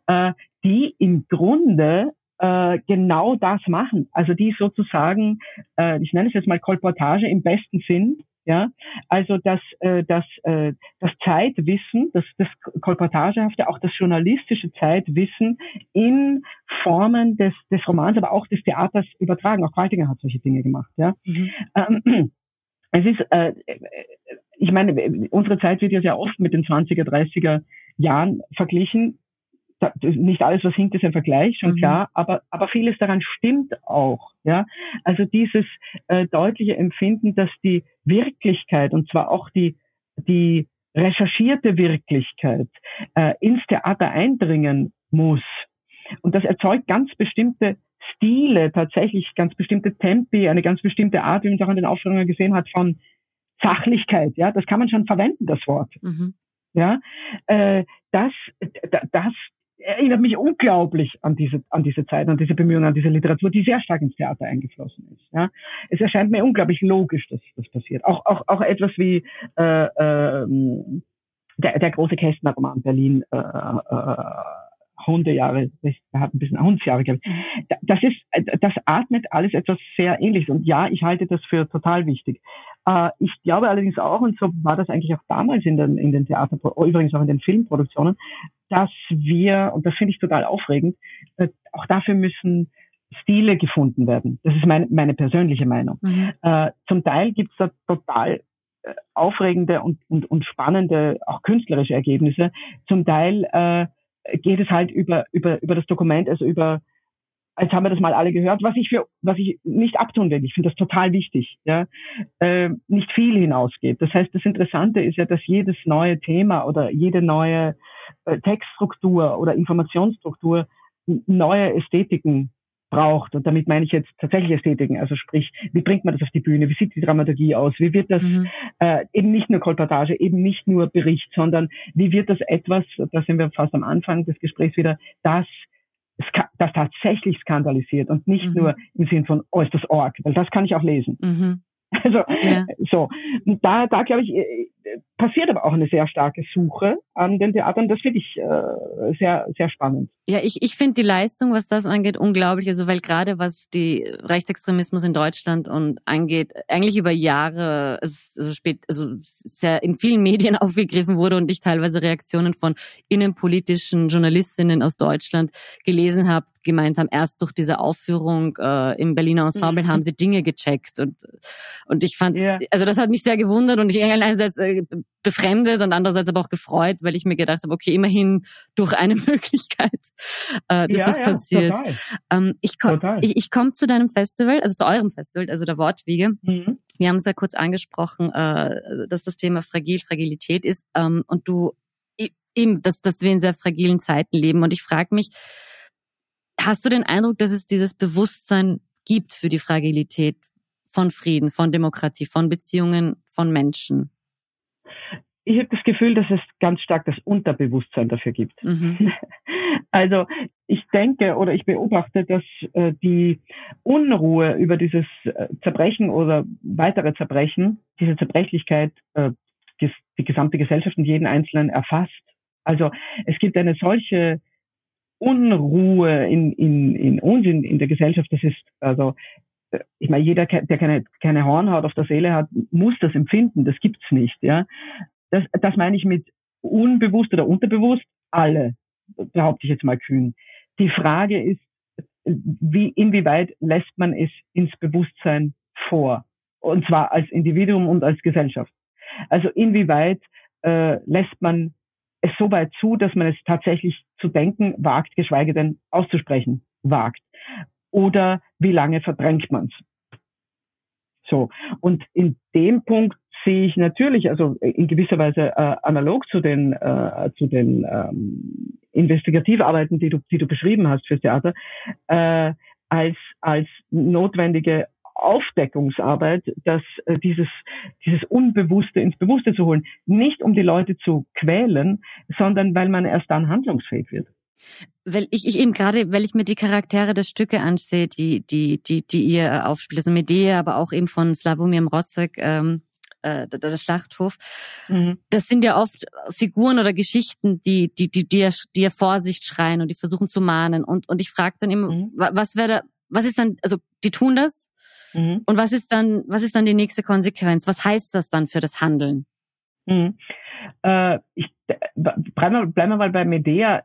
äh, die im Grunde äh, genau das machen. Also die sozusagen, äh, ich nenne es jetzt mal Kolportage im besten Sinn, ja, also das, äh, das, äh, das Zeitwissen, das, das Kolportagehafte, auch das journalistische Zeitwissen in Formen des, des Romans, aber auch des Theaters übertragen. Auch Qualtinger hat solche Dinge gemacht. Ja. Mhm. Ähm, es ist, äh, ich meine, unsere Zeit wird ja sehr oft mit den 20er, 30er Jahren verglichen nicht alles, was hinkt, ist ein Vergleich, schon mhm. klar, aber, aber vieles daran stimmt auch. Ja, also dieses äh, deutliche Empfinden, dass die Wirklichkeit und zwar auch die die recherchierte Wirklichkeit äh, ins Theater eindringen muss und das erzeugt ganz bestimmte Stile, tatsächlich ganz bestimmte Tempi, eine ganz bestimmte Art, wie man es auch in den Aufführungen gesehen hat, von Sachlichkeit. Ja, das kann man schon verwenden, das Wort. Mhm. Ja, äh, das, das, erinnert mich unglaublich an diese, an diese Zeit, an diese Bemühungen, an diese Literatur, die sehr stark ins Theater eingeflossen ist. Ja. Es erscheint mir unglaublich logisch, dass das passiert. Auch, auch, auch etwas wie äh, äh, der, der große Kästner-Roman Berlin äh, äh, Hundejahre, er hat ein bisschen Hundsjahre. Mhm. Das ist, das atmet alles etwas sehr ähnliches. Und ja, ich halte das für total wichtig. Äh, ich glaube allerdings auch, und so war das eigentlich auch damals in den, in den Theater, übrigens auch in den Filmproduktionen, dass wir, und das finde ich total aufregend, äh, auch dafür müssen Stile gefunden werden. Das ist meine, meine persönliche Meinung. Mhm. Äh, zum Teil gibt es da total aufregende und, und, und spannende, auch künstlerische Ergebnisse. Zum Teil äh, geht es halt über, über, über das Dokument, also über Jetzt haben wir das mal alle gehört, was ich für, was ich nicht abtun will. Ich finde das total wichtig, ja, äh, nicht viel hinausgeht. Das heißt, das Interessante ist ja, dass jedes neue Thema oder jede neue äh, Textstruktur oder Informationsstruktur neue Ästhetiken braucht. Und damit meine ich jetzt tatsächlich Ästhetiken. Also sprich, wie bringt man das auf die Bühne? Wie sieht die Dramaturgie aus? Wie wird das mhm. äh, eben nicht nur Kolportage, eben nicht nur Bericht, sondern wie wird das etwas, da sind wir fast am Anfang des Gesprächs wieder, das das tatsächlich skandalisiert und nicht mhm. nur im Sinn von, oh, ist das Org, weil das kann ich auch lesen. Mhm. <laughs> Also ja. so, da, da glaube ich, äh, passiert aber auch eine sehr starke Suche an den Theatern. Das finde ich äh, sehr, sehr spannend. Ja, ich, ich finde die Leistung, was das angeht, unglaublich. Also weil gerade was die Rechtsextremismus in Deutschland und angeht, eigentlich über Jahre, also spät, also sehr in vielen Medien <laughs> aufgegriffen wurde und ich teilweise Reaktionen von innenpolitischen Journalistinnen aus Deutschland gelesen habe, gemeint haben, erst durch diese Aufführung äh, im Berliner Ensemble mhm. haben sie Dinge gecheckt und und ich fand, yeah. also das hat mich sehr gewundert und ich einerseits äh, befremdet und andererseits aber auch gefreut, weil ich mir gedacht habe, okay, immerhin durch eine <laughs> Möglichkeit, äh, dass ja, das ja, passiert. Ähm, ich komme ich, ich komm zu deinem Festival, also zu eurem Festival, also der Wortwiege. Mhm. Wir haben es ja kurz angesprochen, äh, dass das Thema Fragil, Fragilität ist ähm, und du eben, dass, dass wir in sehr fragilen Zeiten leben. Und ich frage mich, Hast du den Eindruck, dass es dieses Bewusstsein gibt für die Fragilität von Frieden, von Demokratie, von Beziehungen, von Menschen? Ich habe das Gefühl, dass es ganz stark das Unterbewusstsein dafür gibt. Mhm. <laughs> Also ich denke oder ich beobachte, dass äh, die Unruhe über dieses äh, Zerbrechen oder weitere Zerbrechen, diese Zerbrechlichkeit, äh, die, die gesamte Gesellschaft und jeden Einzelnen erfasst. Also es gibt eine solche Unruhe in, in, in uns, in, in der Gesellschaft, das ist, also, äh, ich meine, jeder, der keine, keine Hornhaut auf der Seele hat, muss das empfinden. Das gibt's nicht, ja. Das, das meine ich mit unbewusst oder unterbewusst. Alle, behaupte ich jetzt mal kühn. Die Frage ist, wie, inwieweit lässt man es ins Bewusstsein vor? Und zwar als Individuum und als Gesellschaft. Also inwieweit äh, lässt man es so weit zu, dass man es tatsächlich zu denken wagt, geschweige denn auszusprechen wagt. Oder wie lange verdrängt man es? So. Und in dem Punkt sehe ich natürlich, also in gewisser Weise äh, analog zu den, äh, zu den ähm, Investigativarbeiten, die du, die du beschrieben hast fürs Theater, äh, als, als notwendige Aufdeckungsarbeit, dass äh, dieses, dieses Unbewusste ins Bewusste zu holen. Nicht um die Leute zu quälen, sondern weil man erst dann handlungsfähig wird. Weil ich, ich eben gerade, weil ich mir die Charaktere der Stücke ansehe, die, die, die, die ihr aufspielt, also Medea, aber auch eben von Slavomir Mrozek, ähm, äh, der, der Schlachthof. Mhm. Das sind ja oft Figuren oder Geschichten, die, die, die, die, die ja Vorsicht schreien und die versuchen zu mahnen. Und, und ich frage dann immer, mhm. was wäre da, was ist dann, also die tun das, Mhm. Und was ist dann, was ist dann die nächste Konsequenz? Was heißt das dann für das Handeln? Mhm. Äh, ich, bleiben, wir, bleiben wir mal bei Medea.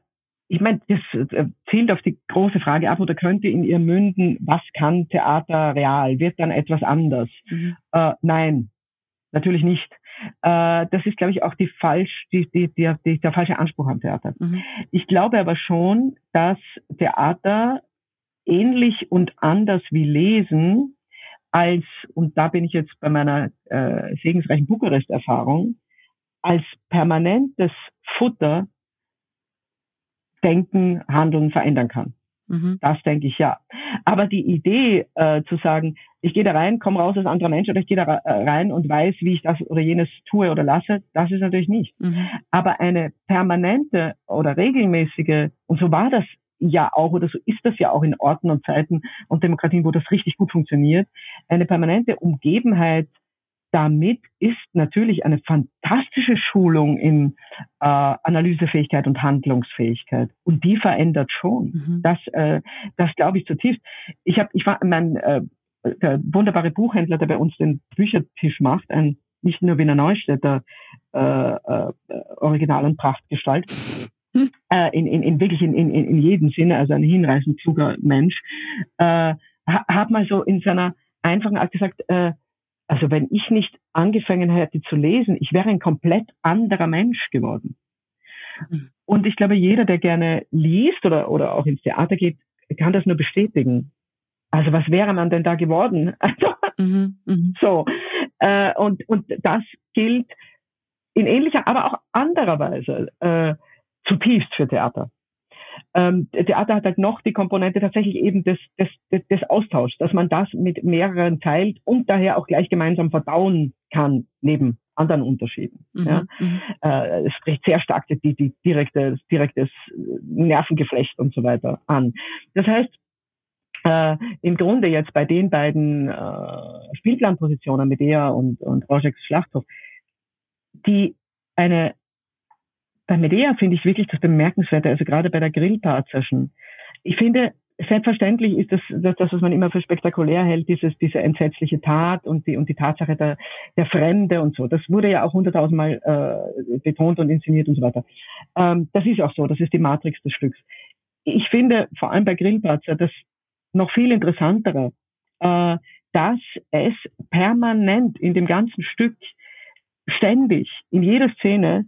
Ich meine, das äh, zielt auf die große Frage ab oder könnte in ihr münden, was kann Theater real? Wird dann etwas anders? Mhm. Äh, nein, natürlich nicht. Äh, das ist, glaube ich, auch die falsch, die, die, die, die, der falsche Anspruch am Theater. Mhm. Ich glaube aber schon, dass Theater ähnlich und anders wie Lesen als, und da bin ich jetzt bei meiner äh, segensreichen Bukarest-Erfahrung, als permanentes Futter denken, handeln, verändern kann. Mhm. Das denke ich ja. Aber die Idee äh, zu sagen, ich gehe da rein, komme raus als anderer Mensch oder ich gehe da äh, rein und weiß, wie ich das oder jenes tue oder lasse, das ist natürlich nicht. Mhm. Aber eine permanente oder regelmäßige, und so war das ja auch, oder so ist das ja auch in Orten und Zeiten und Demokratien, wo das richtig gut funktioniert, eine permanente Umgebenheit damit ist natürlich eine fantastische Schulung in äh, Analysefähigkeit und Handlungsfähigkeit. Und die verändert schon. Mhm. Das, äh, das glaube ich zutiefst. Ich habe, ich war mein äh, der wunderbare Buchhändler, der bei uns den Büchertisch macht, ein nicht nur Wiener Neustädter äh, äh, Original- und Prachtgestalt, äh, in, in, in wirklich in, in, in jedem Sinne, also ein hinreißend kluger Mensch, äh, hat mal so in seiner einfachen Art gesagt, äh, also wenn ich nicht angefangen hätte zu lesen, ich wäre ein komplett anderer Mensch geworden. Mhm. Und ich glaube, jeder, der gerne liest oder, oder auch ins Theater geht, kann das nur bestätigen. Also was wäre man denn da geworden? <laughs> Also, mhm, mh. So. Äh, und, und das gilt in ähnlicher, aber auch anderer Weise äh, zutiefst für Theater. Ähm, Theater hat halt noch die Komponente tatsächlich eben des, des, des, Austauschs, dass man das mit mehreren teilt und daher auch gleich gemeinsam verdauen kann, neben anderen Unterschieden. Mhm. Ja. Mhm. Äh, es spricht sehr stark die, die direkte, direktes Nervengeflecht und so weiter an. Das heißt, äh, im Grunde jetzt bei den beiden äh, Spielplanpositionen Medea und, und Rojeks Schlachthof, die eine, bei Medea finde ich wirklich das Bemerkenswerte, also gerade bei der Grillpart-Session. Ich finde, selbstverständlich ist das, das, das, was man immer für spektakulär hält, dieses, diese entsetzliche Tat und die, und die Tatsache der, der Fremde und so. Das wurde ja auch hunderttausendmal äh, betont und inszeniert und so weiter. Ähm, das ist auch so, das ist die Matrix des Stücks. Ich finde, vor allem bei Grillplatzer, das noch viel interessantere, äh, dass es permanent in dem ganzen Stück ständig in jeder Szene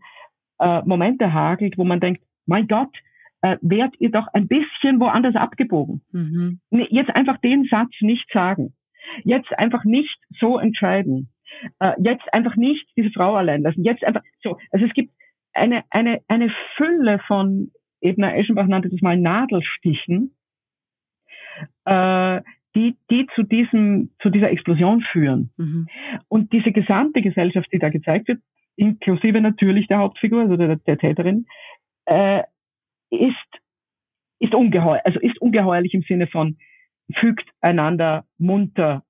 äh, Momente hagelt, wo man denkt, mein Gott, äh, wärt ihr doch ein bisschen woanders abgebogen. Mhm. Jetzt einfach den Satz nicht sagen. Jetzt einfach nicht so entscheiden. Äh, jetzt einfach nicht diese Frau allein lassen. Jetzt einfach so. Also es gibt eine, eine, eine Fülle von, Ebner Eschenbach nannte das mal Nadelstichen, äh, die, die zu diesem, zu dieser Explosion führen. Mhm. Und diese gesamte Gesellschaft, die da gezeigt wird, inklusive natürlich der Hauptfigur, also der, der Täterin, äh, ist, ist ungeheuer, also ist ungeheuerlich im Sinne von, fügt einander munter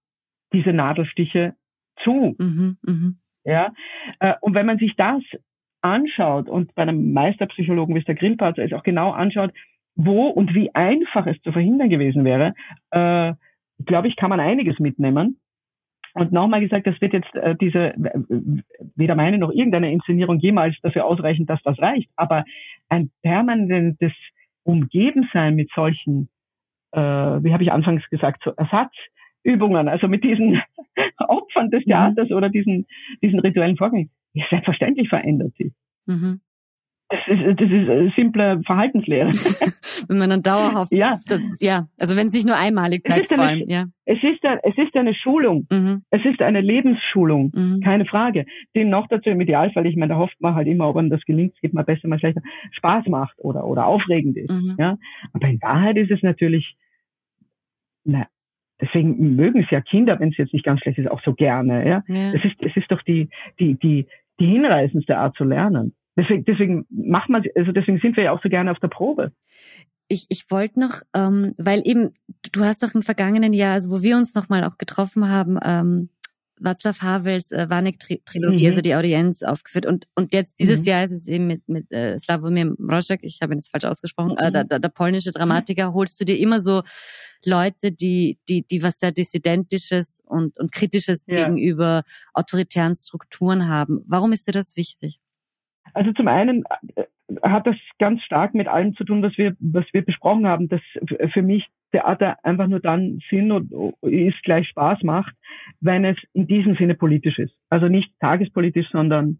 diese Nadelstiche zu. Mhm, mh. Ja, äh, und wenn man sich das anschaut und bei einem Meisterpsychologen wie es der Grillparzer ist auch genau anschaut, wo und wie einfach es zu verhindern gewesen wäre, äh, glaube ich, kann man einiges mitnehmen. Und nochmal gesagt, das wird jetzt äh, diese, weder meine noch irgendeine Inszenierung jemals dafür ausreichen, dass das reicht. Aber ein permanentes Umgebensein mit solchen, äh, wie habe ich anfangs gesagt, so Ersatzübungen, also mit diesen <laughs> Opfern des mhm. Theaters mhm. oder diesen, diesen rituellen Vorgängen, selbstverständlich verändert sie. Mhm. Das ist, das ist eine simple Verhaltenslehre. <laughs> wenn man dann dauerhaft, ja, das, ja, also wenn es nicht nur einmalig bleibt, vor allem, ja. Es ist, eine, es ist eine Schulung. Mhm. Es ist eine Lebensschulung, mhm. keine Frage. Den noch dazu im Idealfall, ich meine, da hofft man halt immer, ob einem das gelingt, es geht mal besser, mal schlechter, Spaß macht oder, oder aufregend ist, mhm. ja. Aber in Wahrheit ist es natürlich, na, deswegen mögen es ja Kinder, wenn es jetzt nicht ganz schlecht ist, auch so gerne, ja. ja. Es ist, es ist doch die, die, die, die hinreißendste Art zu lernen. Deswegen, deswegen macht man, also deswegen sind wir ja auch so gerne auf der Probe. Ich, ich wollte noch, ähm, weil eben, du hast doch im vergangenen Jahr, also wo wir uns nochmal auch getroffen haben, ähm, Václav Havels äh, Vanek-Trilogie, mhm. also die Audienz aufgeführt. Und, und jetzt dieses mhm. Jahr ist es eben mit, mit äh, Slavomir Mrożek, ich habe ihn jetzt falsch ausgesprochen, äh, mhm. äh, der, der polnische Dramatiker, holst du dir immer so Leute, die, die, die was sehr Dissidentisches und, und Kritisches ja. gegenüber autoritären Strukturen haben. Warum ist dir das wichtig? Also zum einen äh, hat das ganz stark mit allem zu tun, was wir, was wir besprochen haben, dass für mich Theater einfach nur dann Sinn und ist gleich Spaß macht, wenn es in diesem Sinne politisch ist. Also nicht tagespolitisch, sondern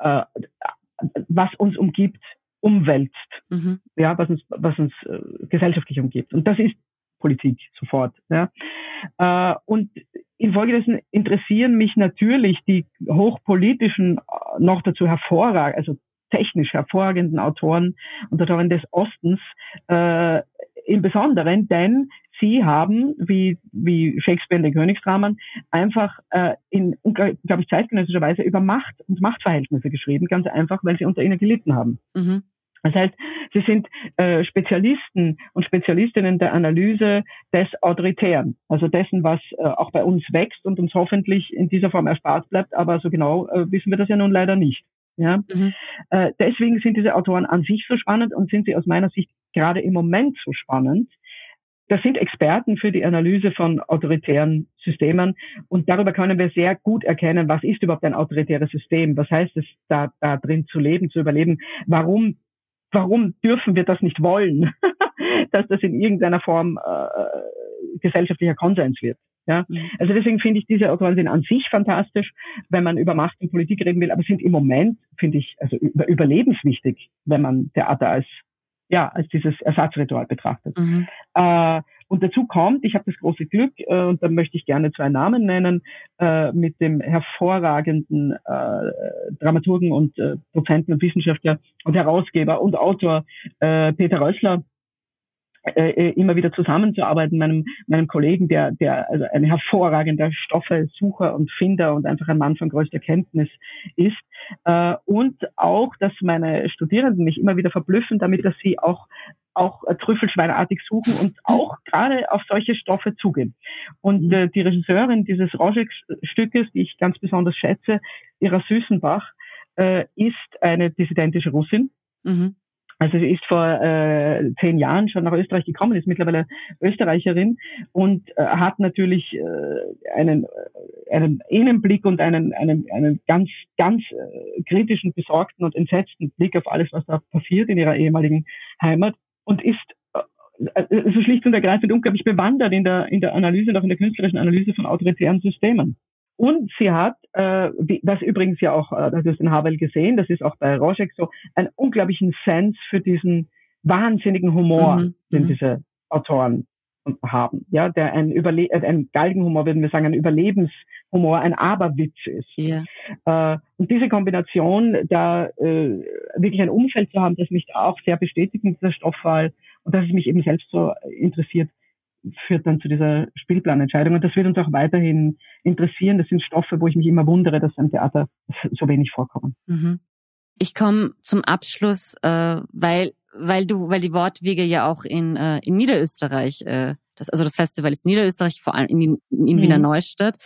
äh, was uns umgibt, umwälzt. Mhm. Ja, was uns, was uns äh, gesellschaftlich umgibt. Und das ist Politik sofort. Ja. Äh, und infolgedessen interessieren mich natürlich die hochpolitischen, äh, noch dazu hervorragend, also technisch hervorragenden Autoren und Autoren des Ostens äh, im Besonderen, denn sie haben, wie, wie Shakespeare in den Königsdramen, einfach äh, in, glaube ich, zeitgenössischer Weise über Macht und Machtverhältnisse geschrieben, ganz einfach, weil sie unter ihnen gelitten haben. Mhm. Das heißt, sie sind äh, Spezialisten und Spezialistinnen der Analyse des Autoritären, also dessen, was äh, auch bei uns wächst und uns hoffentlich in dieser Form erspart bleibt, aber so genau äh, wissen wir das ja nun leider nicht. Ja? Mhm. Äh, deswegen sind diese Autoren an sich so spannend und sind sie aus meiner Sicht gerade im Moment so spannend. Das sind Experten für die Analyse von autoritären Systemen und darüber können wir sehr gut erkennen, was ist überhaupt ein autoritäres System, was heißt es, da, da drin zu leben, zu überleben, warum warum dürfen wir das nicht wollen, <laughs> dass das in irgendeiner Form äh, gesellschaftlicher Konsens wird. Ja? Mhm. Also deswegen finde ich diese Autoren sind an sich fantastisch, wenn man über Macht und Politik reden will, aber sind im Moment, finde ich, also über, überlebenswichtig, wenn man Theater als ja, als dieses Ersatzritual betrachtet. Mhm. Äh, und dazu kommt, ich habe das große Glück, äh, und da möchte ich gerne zwei Namen nennen, äh, mit dem hervorragenden äh, Dramaturgen und äh, Dozenten und Wissenschaftler und Herausgeber und Autor äh, Peter Rössler, äh, äh, immer wieder zusammenzuarbeiten, meinem, meinem Kollegen, der, der also ein hervorragender Stoffesucher und Finder und einfach ein Mann von größter Kenntnis ist. Äh, und auch, dass meine Studierenden mich immer wieder verblüffen, damit dass sie auch auch Trüffelschweinartig suchen und auch gerade auf solche Stoffe zugehen. Und mhm. äh, die Regisseurin dieses Rojek-Stückes, die ich ganz besonders schätze, Ira Süßenbach, äh, ist eine dissidentische Russin. Mhm. Also sie ist vor äh, zehn Jahren schon nach Österreich gekommen, ist mittlerweile Österreicherin und äh, hat natürlich äh, einen, äh, einen Innenblick und einen, einen, einen ganz, ganz äh, kritischen, besorgten und entsetzten Blick auf alles, was da passiert in ihrer ehemaligen Heimat und ist äh, äh so schlicht und ergreifend unglaublich bewandert in der, in der Analyse und auch in der künstlerischen Analyse von autoritären Systemen. Und sie hat, äh, das übrigens ja auch, äh, das ist in Havel gesehen, das ist auch bei Rojek so, einen unglaublichen Sense für diesen wahnsinnigen Humor, mhm. den mhm. diese Autoren haben, ja, der ein Überle äh, ein Galgenhumor, würden wir sagen, ein Überlebenshumor, ein Aberwitz ist. Ja. Äh, und diese Kombination, da äh, wirklich ein Umfeld zu haben, das mich auch sehr bestätigt in dieser Stoffwahl und dass es mich eben selbst so interessiert, führt dann zu dieser Spielplanentscheidung. Und das wird uns auch weiterhin interessieren. Das sind Stoffe, wo ich mich immer wundere, dass im Theater so wenig vorkommen. Mhm. Ich komme zum Abschluss, äh, weil weil du, weil die Wortwege ja auch in, äh, in Niederösterreich, äh, das, also das Festival ist Niederösterreich, vor allem in, in mhm. Wiener Neustadt.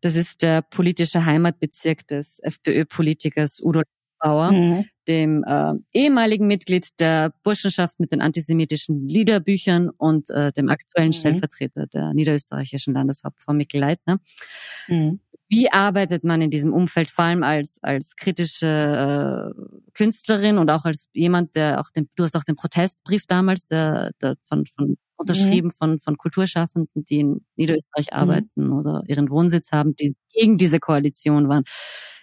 Das ist der politische Heimatbezirk des FPÖ-Politikers Udo Bauer, mhm. dem äh, ehemaligen Mitglied der Burschenschaft mit den antisemitischen Liederbüchern und äh, dem aktuellen mhm. Stellvertreter der niederösterreichischen Landeshauptfrau Mikkel Leitner. Mhm. Wie arbeitet man in diesem Umfeld, vor allem als, als kritische äh, Künstlerin und auch als jemand, der auch den, du hast auch den Protestbrief damals, der, der von, von unterschrieben mhm. von, von Kulturschaffenden, die in Niederösterreich mhm. arbeiten oder ihren Wohnsitz haben, die gegen diese Koalition waren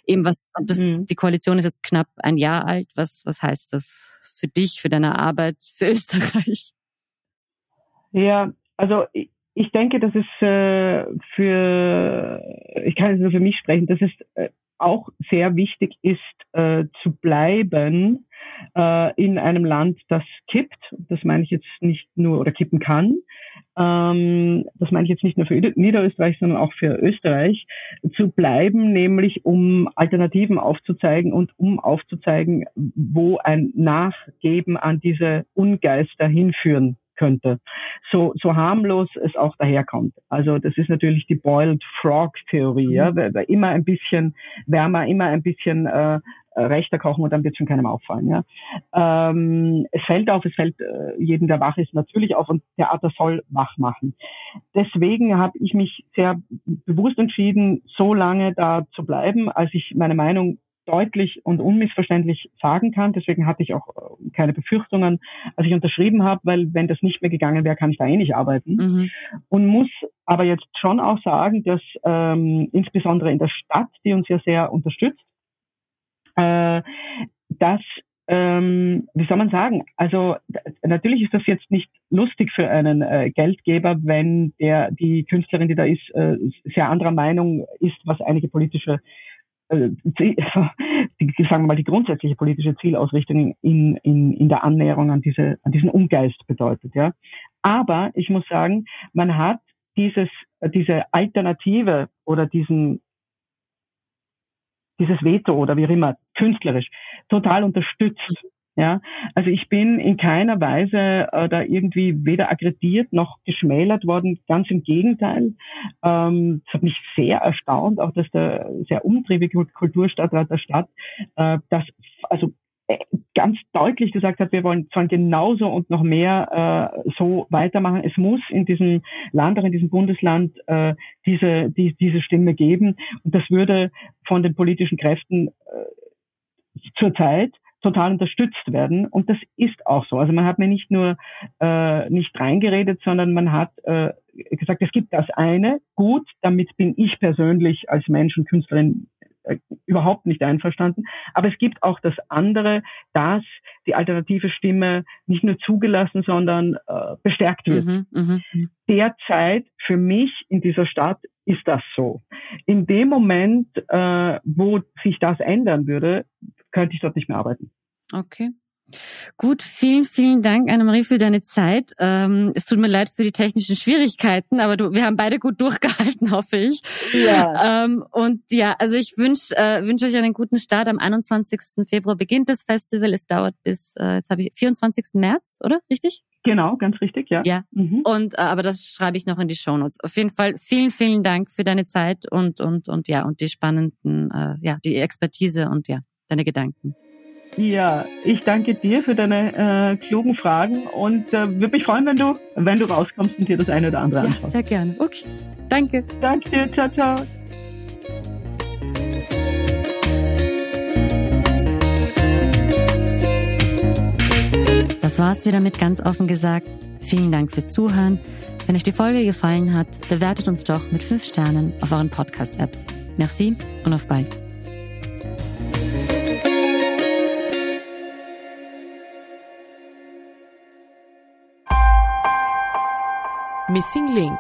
eben was, das, mhm. die Koalition ist jetzt knapp ein Jahr alt. Was, was heißt das für dich, für deine Arbeit, für <laughs> Österreich? Ja, also ich denke, dass es äh, für, ich kann jetzt nur für mich sprechen, dass es äh, auch sehr wichtig ist, äh, zu bleiben äh, in einem Land, das kippt. Das meine ich jetzt nicht nur oder kippen kann. Ähm, das meine ich jetzt nicht nur für Niederösterreich, sondern auch für Österreich, zu bleiben, nämlich um Alternativen aufzuzeigen und um aufzuzeigen, wo ein Nachgeben an diese Ungeister hinführen könnte. So, so harmlos es auch daherkommt. Also das ist natürlich die Boiled Frog Theorie. Ja? Mhm. Immer ein bisschen wärmer, immer ein bisschen äh, rechter kochen und dann wird schon keinem auffallen. Ja? Ähm, es fällt auf, es fällt äh, jedem, der wach ist, natürlich auf und Theater soll wach machen. Deswegen habe ich mich sehr bewusst entschieden, so lange da zu bleiben, als ich meine Meinung deutlich und unmissverständlich sagen kann. Deswegen hatte ich auch äh, keine Befürchtungen, als ich unterschrieben habe, weil wenn das nicht mehr gegangen wäre, kann ich da eh nicht arbeiten. Mhm. Und muss aber jetzt schon auch sagen, dass ähm, insbesondere in der Stadt, die uns ja sehr unterstützt, äh, dass ähm, wie soll man sagen? Also natürlich ist das jetzt nicht lustig für einen äh, Geldgeber, wenn der die Künstlerin, die da ist, äh, sehr anderer Meinung ist, was einige politische <laughs> die, sagen wir mal, die grundsätzliche politische Zielausrichtung in, in, in der Annäherung an diese, an diesen Umgeist bedeutet, ja. Aber ich muss sagen, man hat dieses, diese Alternative oder diesen, dieses Veto oder wie auch immer, künstlerisch, total unterstützt. Ja, also ich bin in keiner Weise äh, da irgendwie weder aggrediert noch geschmälert worden, ganz im Gegenteil. Ähm, es hat mich sehr erstaunt, auch dass der sehr umtriebige Kulturstadtrat der Stadt äh, das also äh, ganz deutlich gesagt hat, wir wollen zwar genauso und noch mehr äh, so weitermachen. Es muss in diesem Land, auch in diesem Bundesland, äh, diese, die, diese Stimme geben. Und das würde von den politischen Kräften äh, zurzeit total unterstützt werden. Und das ist auch so. Also man hat mir nicht nur äh, nicht reingeredet, sondern man hat äh, gesagt, es gibt das eine, gut, damit bin ich persönlich als Mensch und Künstlerin äh, überhaupt nicht einverstanden. Aber es gibt auch das andere, dass die alternative Stimme nicht nur zugelassen, sondern äh, bestärkt wird. Mhm, mh. Derzeit für mich in dieser Stadt ist das so. In dem Moment, äh, wo sich das ändern würde, könnte ich dort nicht mehr arbeiten. Okay. Gut, vielen, vielen Dank, Annemarie, für deine Zeit. Ähm, es tut mir leid für die technischen Schwierigkeiten, aber du, wir haben beide gut <laughs> durchgehalten, hoffe ich. Ja. Ähm, und ja, also ich wünsche äh, wünsch euch einen guten Start. Am 21. Februar beginnt das Festival. Es dauert bis, äh, jetzt habe ich 24. März, oder? Richtig? Genau, ganz richtig, ja. Ja. Mhm. Und äh, aber das schreibe ich noch in die Shownotes. Auf jeden Fall vielen, vielen Dank für deine Zeit und und und ja und die spannenden, äh, ja die Expertise und ja deine Gedanken. Ja, ich danke dir für deine äh, klugen Fragen und äh, würde mich freuen, wenn du, wenn du rauskommst und dir das eine oder andere anschaust. Ja, sehr gerne. Okay. Danke. Danke dir. Ciao, ciao. Das war's wieder mit ganz offen gesagt. Vielen Dank fürs Zuhören. Wenn euch die Folge gefallen hat, bewertet uns doch mit fünf Sternen auf euren Podcast-Apps. Merci und auf bald. Missing Link